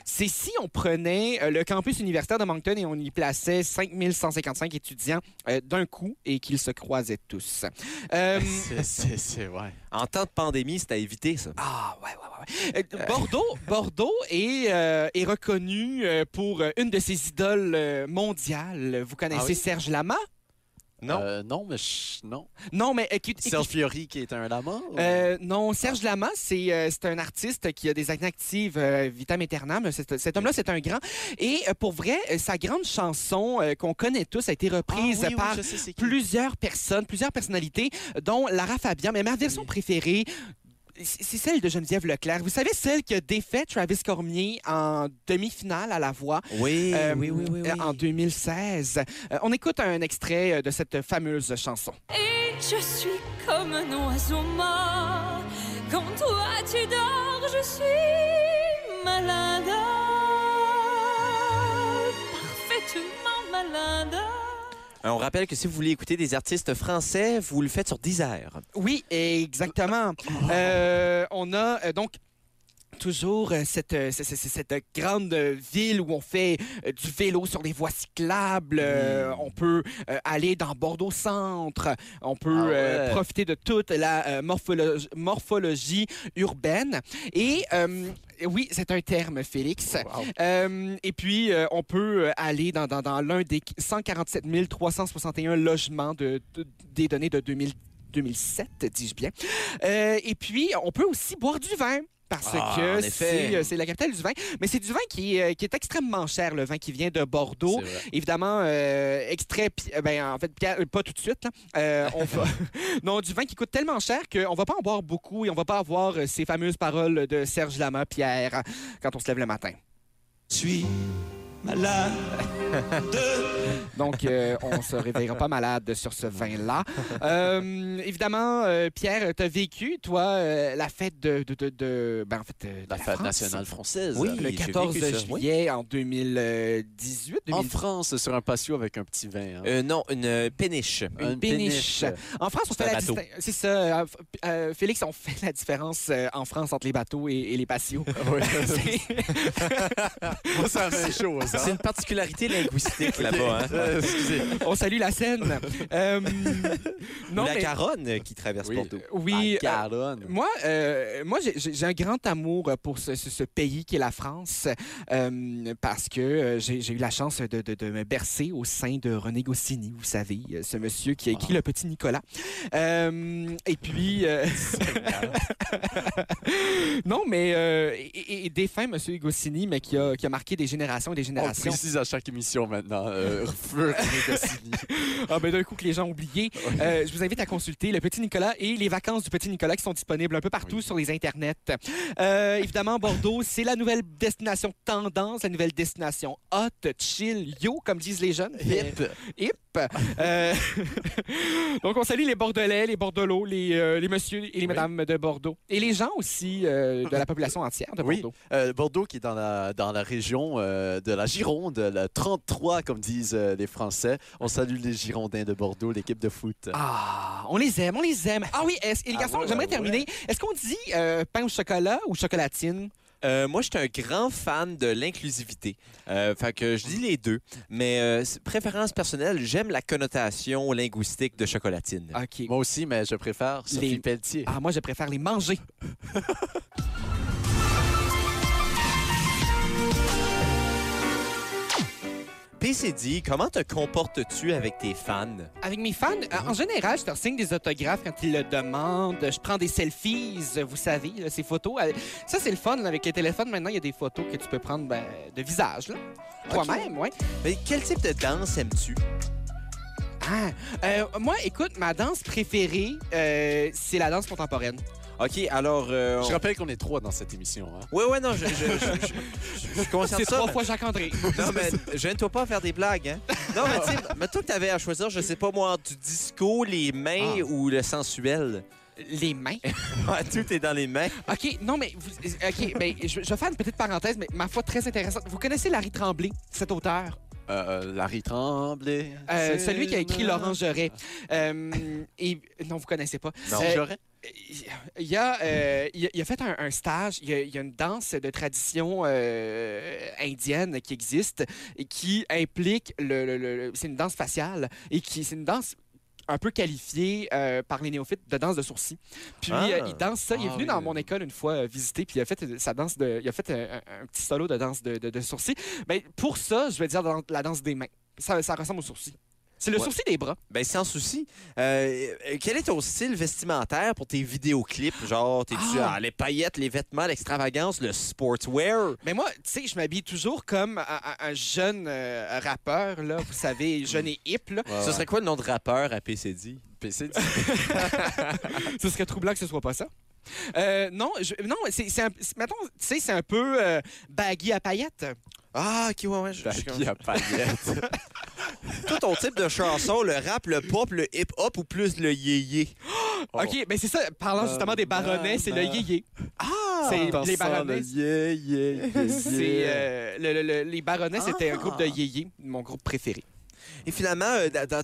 Speaker 3: c'est si on prenait euh, le campus universitaire de Moncton et on y plaçait 5 155 étudiants euh, d'un coup et qu'ils se croisaient tous. Euh,
Speaker 4: C'est- C'est c'est- ouais.
Speaker 1: En temps de pandémie, c'est à éviter, ça.
Speaker 3: ah, ouais, ouais, ouais, ouais. Euh, Bordeaux, Bordeaux est, euh, est reconnu pour une de ses idoles mondiales. Vous connaissez
Speaker 4: Ah oui?
Speaker 3: Serge Lama?
Speaker 1: Non?
Speaker 4: Euh, non, mais je- non.
Speaker 3: Non, mais écoute,
Speaker 4: Serge Fiori qui est un lama? ou-
Speaker 3: Euh, non, Serge Lama, c'est euh, c'est un artiste qui a des acnées actives vitam aeternam. Cet, cet homme-là, c'est un grand. Et pour vrai, sa grande chanson qu'on connaît tous a été
Speaker 4: Ah,
Speaker 3: reprise
Speaker 4: oui,
Speaker 3: par
Speaker 4: sais
Speaker 3: plusieurs personnes, plusieurs personnalités, dont Lara Fabian. Mais ma version préférée, c'est celle de Geneviève Leclerc. Vous savez, celle qui a défait Travis Cormier en demi-finale à la voix
Speaker 1: Oui,
Speaker 3: euh,
Speaker 1: oui, oui, oui. oui.
Speaker 3: en 2016. Euh, on écoute un extrait euh, de cette fameuse chanson.
Speaker 7: Et je suis comme un oiseau mort. Quand toi tu dors, je suis malade. Parfaitement malade.
Speaker 1: Euh, On rappelle que si vous voulez écouter des artistes français, vous le faites sur Deezer.
Speaker 3: Oui, exactement. Euh, on a euh, donc toujours euh, cette, cette grande ville où on fait du vélo sur des voies cyclables. On peut aller dans Bordeaux-Centre. On peut
Speaker 4: Ah ouais.
Speaker 3: profiter de toute la morphologie, morphologie urbaine. Et euh, oui, c'est un terme, Félix.
Speaker 4: Wow.
Speaker 3: Euh, et puis, euh, on peut euh, aller dans, dans- dans l'un des 147 361 logements de, de- des données de 2000 2007, dis-je bien. Et puis, on peut aussi boire du vin. Parce
Speaker 1: Ah,
Speaker 3: que c'est euh, c'est la capitale du vin. Mais c'est du vin qui, est, euh, qui est extrêmement cher, le vin qui vient de Bordeaux. Évidemment, euh, extrait, ben, en fait, pas tout de suite. là. Euh, on va... non, du vin qui coûte tellement cher qu'on va pas en boire beaucoup et on va pas avoir ces fameuses paroles de Serge Lama, Pierre, quand on se lève le matin.
Speaker 8: suis malade.
Speaker 3: Donc, euh, on se réveillera pas malade sur ce vin-là. Euh, évidemment, euh, Pierre, tu as vécu, toi, euh, la fête de... de, de, de- ben, en fait, de
Speaker 4: La fête
Speaker 3: France.
Speaker 4: nationale française.
Speaker 1: Oui.
Speaker 3: Le
Speaker 1: j'ai
Speaker 3: 14
Speaker 1: vécu ça, oui.
Speaker 3: juillet en 2018.
Speaker 4: En
Speaker 3: 2000
Speaker 4: France, sur un patio avec un petit vin. hein.
Speaker 1: Euh, non, une péniche.
Speaker 3: Une
Speaker 4: Une
Speaker 3: péniche.
Speaker 4: péniche.
Speaker 3: En France, on fait la
Speaker 1: bateau.
Speaker 3: distin- C'est ça. euh, euh, Félix, on fait la différence euh, en France entre les bateaux et, et les patios.
Speaker 4: Moi, ça me chaud, ça.
Speaker 1: C'est une particularité linguistique là-bas. Hein?
Speaker 4: Euh,
Speaker 3: on salue la Seine. Euh, non,
Speaker 1: la
Speaker 3: mais-
Speaker 1: Garonne euh, qui traverse
Speaker 4: Oui.
Speaker 1: Bordeaux.
Speaker 3: Oui.
Speaker 4: La
Speaker 3: euh,
Speaker 4: Garonne.
Speaker 3: Moi, euh, moi j'ai- un grand amour pour ce, ce- ce pays qui est la France euh, parce que euh, j'ai j'ai eu la chance de, de- de me bercer au sein de René Goscinny, vous savez, euh, ce monsieur qui a écrit Le Petit Nicolas. Euh, et puis... euh, non, mais... euh, et, et- défunt monsieur Goscinny, mais qui a, qui a marqué des générations et des
Speaker 4: On
Speaker 3: générations.
Speaker 4: précise à chaque émission maintenant. Euh, feu.
Speaker 3: Ah ben d'un coup que les gens ont oublié. Euh, je vous invite à consulter Le Petit Nicolas et les vacances du Petit Nicolas qui sont disponibles un peu partout sur les internets. Euh, évidemment, Bordeaux, c'est la nouvelle destination tendance, la nouvelle destination hot, chill, yo, comme disent les jeunes.
Speaker 4: Hip.
Speaker 3: Hip. Euh, Donc, on salue les Bordelais, les Bordelots, les, euh, les messieurs et les mesdames de Bordeaux. Et les gens aussi euh, de la population entière de
Speaker 4: Oui.
Speaker 3: Bordeaux.
Speaker 4: Euh, Bordeaux qui est dans la, dans la région de la Gironde, la 33 comme disent euh, les Français. On salue les Girondins de Bordeaux, l'équipe de foot.
Speaker 3: Ah, on les aime, on les aime. Ah oui, est-ce- et les
Speaker 4: Ah
Speaker 3: garçons,
Speaker 4: ouais,
Speaker 3: j'aimerais
Speaker 4: ouais.
Speaker 3: terminer. Est-ce qu'on dit euh, pain au chocolat ou chocolatine?
Speaker 1: Euh, moi, je suis un grand fan de l'inclusivité. Euh, fait que je dis les deux. Mais euh, préférence personnelle, j'aime la connotation linguistique de chocolatine.
Speaker 3: OK.
Speaker 4: Moi aussi, mais je préfère Sophie
Speaker 3: Les-
Speaker 4: Pelletier.
Speaker 3: Ah, moi, je préfère les manger.
Speaker 1: PCD, comment te comportes-tu avec tes fans?
Speaker 3: Avec mes fans, euh, en général, je leur signe des autographes quand ils le demandent. Je prends des selfies, vous savez, là, ces photos. Euh, Ça, c'est le fun. là, avec les téléphones, maintenant, il y a des photos que tu peux prendre ben, de visage. Toi-même, ouais.
Speaker 1: Mais quel type de danse aimes-tu?
Speaker 3: Ah, euh, moi, écoute, ma danse préférée, euh, c'est la danse contemporaine.
Speaker 1: OK, alors... euh,
Speaker 4: Je
Speaker 1: on-
Speaker 4: rappelle qu'on est trois dans cette émission. Hein?
Speaker 1: Ouais, ouais, non, je, je, je, je, je- je conserve
Speaker 3: C'est
Speaker 1: ça.
Speaker 3: trois
Speaker 1: mais-
Speaker 3: fois Jacques-André.
Speaker 1: Non, mais gêne-toi pas à faire des blagues, hein? Non, mais tu sais, mettons que t'avais à choisir, je sais pas moi, du disco, les mains
Speaker 3: Ah.
Speaker 1: ou le sensuel.
Speaker 3: Les mains?
Speaker 1: Ouais, tout est dans les mains.
Speaker 3: OK, non, mais... vous- OK, ben, je, je vais faire une petite parenthèse, mais ma foi très intéressante. Vous connaissez Larry Tremblay, cet auteur?
Speaker 4: Euh, Larry Tremblay.
Speaker 3: Euh,
Speaker 4: C'est
Speaker 3: celui qui a écrit Geray. Euh, et, non, vous connaissez pas.
Speaker 4: Non.
Speaker 3: Euh,
Speaker 4: J'aurais-
Speaker 3: il, a, euh, il, a, fait un, un stage. Il y a, une danse de tradition euh, indienne qui existe et qui implique le. le- le- c'est une danse faciale et qui c'est une danse un peu qualifiée euh, par les néophytes de danse de sourcils. Puis
Speaker 1: Ah.
Speaker 3: euh, il danse ça. Il est
Speaker 4: Ah
Speaker 3: venu
Speaker 4: oui,
Speaker 3: dans mon école une fois euh, visiter, puis il a fait sa danse de, il a fait un, petit solo de danse de, de, de sourcils. Mais pour ça, je vais dire la danse des mains. Ça, ça ressemble au sourcil. C'est le
Speaker 1: Ouais.
Speaker 3: sourcil des bras.
Speaker 1: Ben, sans souci. Euh, quel est ton style vestimentaire pour tes vidéoclips? Genre, t'es-tu
Speaker 3: Ah.
Speaker 1: ah, les paillettes, les vêtements, l'extravagance, le sportswear?
Speaker 3: Mais moi, tu sais, je m'habille toujours comme un, un- un jeune euh, rappeur, là, vous savez, jeune et hip. Là.
Speaker 4: Ouais,
Speaker 1: Ce serait quoi le nom de rappeur à PCD?
Speaker 4: PCD.
Speaker 3: Ce serait troublant que ce soit pas ça. Euh, non, je- non, c'est, c'est un, c'est- mettons, tu sais, c'est un peu euh, baggy à paillettes.
Speaker 1: Ah, ok, ouais, ouais. je- je-
Speaker 4: Baggy à paillettes.
Speaker 1: Toi, ton type de chanson, le rap, le pop, le hip-hop ou plus le yéyé?
Speaker 4: Oh.
Speaker 3: OK, ben c'est ça. Parlant justement des baronnets, c'est le yéyé.
Speaker 1: Ah!
Speaker 3: C'est les
Speaker 4: ça,
Speaker 3: baronnets.
Speaker 4: le yeah, yeah, yeah,
Speaker 3: C'est
Speaker 4: yeah.
Speaker 3: euh, le- le- le- les baronnets, c'était un
Speaker 4: Ah.
Speaker 3: groupe de yéyé, mon groupe préféré.
Speaker 1: Et finalement, euh, dans- dans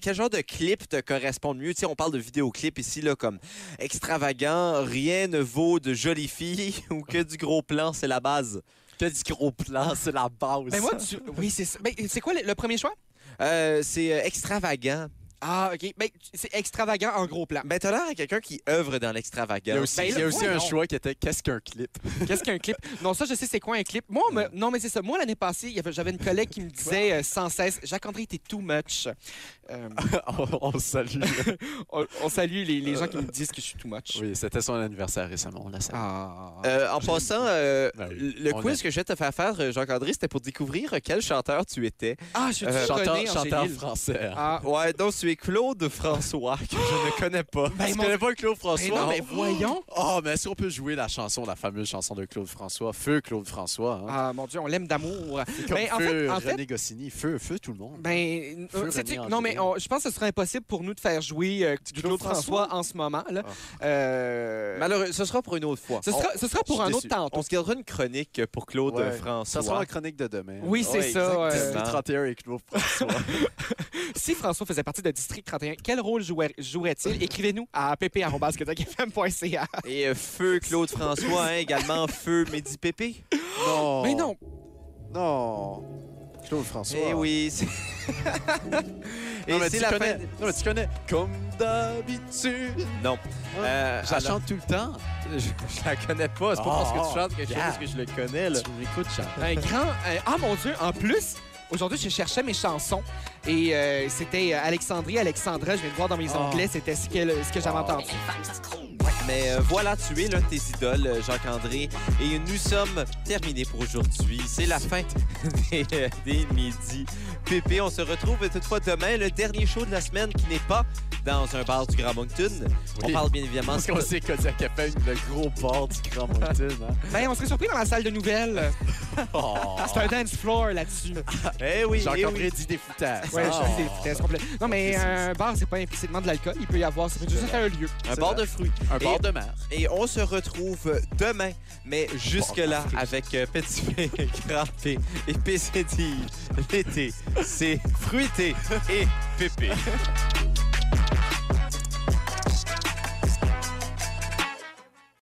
Speaker 1: quel genre de clip te correspond le mieux? Tu sais, on parle de vidéoclip ici, là, comme extravagant, rien ne vaut de jolies filles ou que du gros plan, c'est la base.
Speaker 4: Que du gros plan, c'est la base.
Speaker 3: Ben moi, tu- oui, c'est ça. Ben, c'est quoi le, le premier choix?
Speaker 1: Euh, c'est euh, extravagant.
Speaker 3: Ah, OK. Ben, c'est extravagant en gros plan.
Speaker 1: Ben, t'as l'air à quelqu'un qui œuvre dans
Speaker 4: Il y a
Speaker 1: l'extravagance.
Speaker 4: aussi,
Speaker 3: Ben
Speaker 4: il y a aussi
Speaker 3: voyons.
Speaker 4: un choix qui était qu'est-ce qu'un clip?
Speaker 3: Qu'est-ce qu'un clip? Non, ça, je sais c'est quoi un clip. Moi, me- non, mais c'est ça. Moi, l'année passée, j'avais une collègue qui me disait euh, sans cesse Jacques-André, t'es too much. Euh,
Speaker 4: on, salue.
Speaker 3: on, on salue les, les gens qui me disent que je suis too much.
Speaker 4: oui, c'était son anniversaire récemment. On la salue.
Speaker 3: Ah.
Speaker 1: Euh, en passant, euh,
Speaker 4: Ben oui,
Speaker 1: le
Speaker 4: on
Speaker 1: quiz
Speaker 4: a-
Speaker 1: que je vais te faire faire, Jacques-André, c'était pour découvrir quel chanteur tu étais.
Speaker 3: Ah, je suis
Speaker 1: Euh,
Speaker 4: chanteur, chanteur français. hein.
Speaker 3: Ah,
Speaker 1: Ouais, donc tu Claude François, que je ne connais pas.
Speaker 3: ben,
Speaker 4: tu
Speaker 3: mon-
Speaker 4: connais pas Claude
Speaker 3: ben
Speaker 4: François?
Speaker 3: non, mais voyons.
Speaker 4: Oh, mais est-ce qu'on peut jouer la chanson, la fameuse chanson de Claude François? Feu Claude François. Hein?
Speaker 3: Ah, mon Dieu, on l'aime d'amour.
Speaker 4: Comme
Speaker 3: ben, en
Speaker 4: feu
Speaker 3: fait- en fait-
Speaker 4: René Goscinny. Feu, feu tout le monde.
Speaker 3: Ben,
Speaker 4: Feu
Speaker 3: euh,
Speaker 4: René
Speaker 3: non, mais on- je pense que ce serait impossible pour nous de faire jouer euh, Claude,
Speaker 4: Claude
Speaker 3: François,
Speaker 4: François?
Speaker 3: en ce moment. Là.
Speaker 4: Ah.
Speaker 3: Euh,
Speaker 1: Malheureux, ce sera pour une autre fois.
Speaker 3: ce, sera, ce sera pour un autre tantôt.
Speaker 1: On se gardera une chronique pour Claude
Speaker 4: Ouais.
Speaker 1: François.
Speaker 4: Ça sera la chronique de demain.
Speaker 3: Oui, c'est
Speaker 1: Ouais,
Speaker 3: ça. euh,
Speaker 1: exactement.
Speaker 4: District 31 et Claude François.
Speaker 3: si François faisait partie de District 31, quel rôle jouer- jouerait-il? Écrivez-nous à pp.fm.ca.
Speaker 1: Et euh, feu Claude François, hein, également feu Mehdi Pépé.
Speaker 4: non.
Speaker 3: Mais non,
Speaker 4: Non. Claude François.
Speaker 1: Eh oui. Et
Speaker 4: Non, mais
Speaker 1: c'est
Speaker 4: tu
Speaker 1: la
Speaker 4: connais.
Speaker 1: fin...
Speaker 4: Non, mais tu connais. Comme d'habitude.
Speaker 1: Non. Euh,
Speaker 4: Je la
Speaker 1: alors-
Speaker 4: chante tout le temps.
Speaker 1: Je, je la connais pas. C'est pas parce que tu chantes quelque
Speaker 4: yeah.
Speaker 1: chose que je le connais. Là.
Speaker 4: Tu m'écoutes,
Speaker 3: un grand... un- ah, mon Dieu, en plus... Aujourd'hui, je cherchais mes chansons et euh, c'était euh, Alexandrie, Alexandra. Je viens de voir dans mes
Speaker 4: Oh.
Speaker 3: onglets, c'était ce que, ce que j'avais entendu.
Speaker 1: Mais euh, voilà, tu es l'un de tes idoles, Jacques-André. Et nous sommes terminés pour aujourd'hui. C'est la fin des, euh, des midis. Pépé, on se retrouve toutefois demain, le dernier show de la semaine qui n'est pas dans un bar du Grand Moncton. On parle bien évidemment...
Speaker 4: Parce qu'on sait Kodiak a fait le gros bord du Grand Mountain. Hein?
Speaker 3: Ben, on serait surpris dans la salle de nouvelles.
Speaker 4: Oh.
Speaker 3: C'est un dance floor là-dessus.
Speaker 1: Eh oui, eh oui.
Speaker 4: dit des foutages.
Speaker 3: Ouais, je complète. Non, mais un bar, c'est pas implicitement de l'alcool. Il peut y avoir, ça peut juste être un lieu.
Speaker 1: Un bar de fruits.
Speaker 4: Un bord de mer.
Speaker 1: Et on se retrouve demain, mais jusque-là, avec euh, Petit P, Grand P et PCD. L'été, c'est fruité et pépé.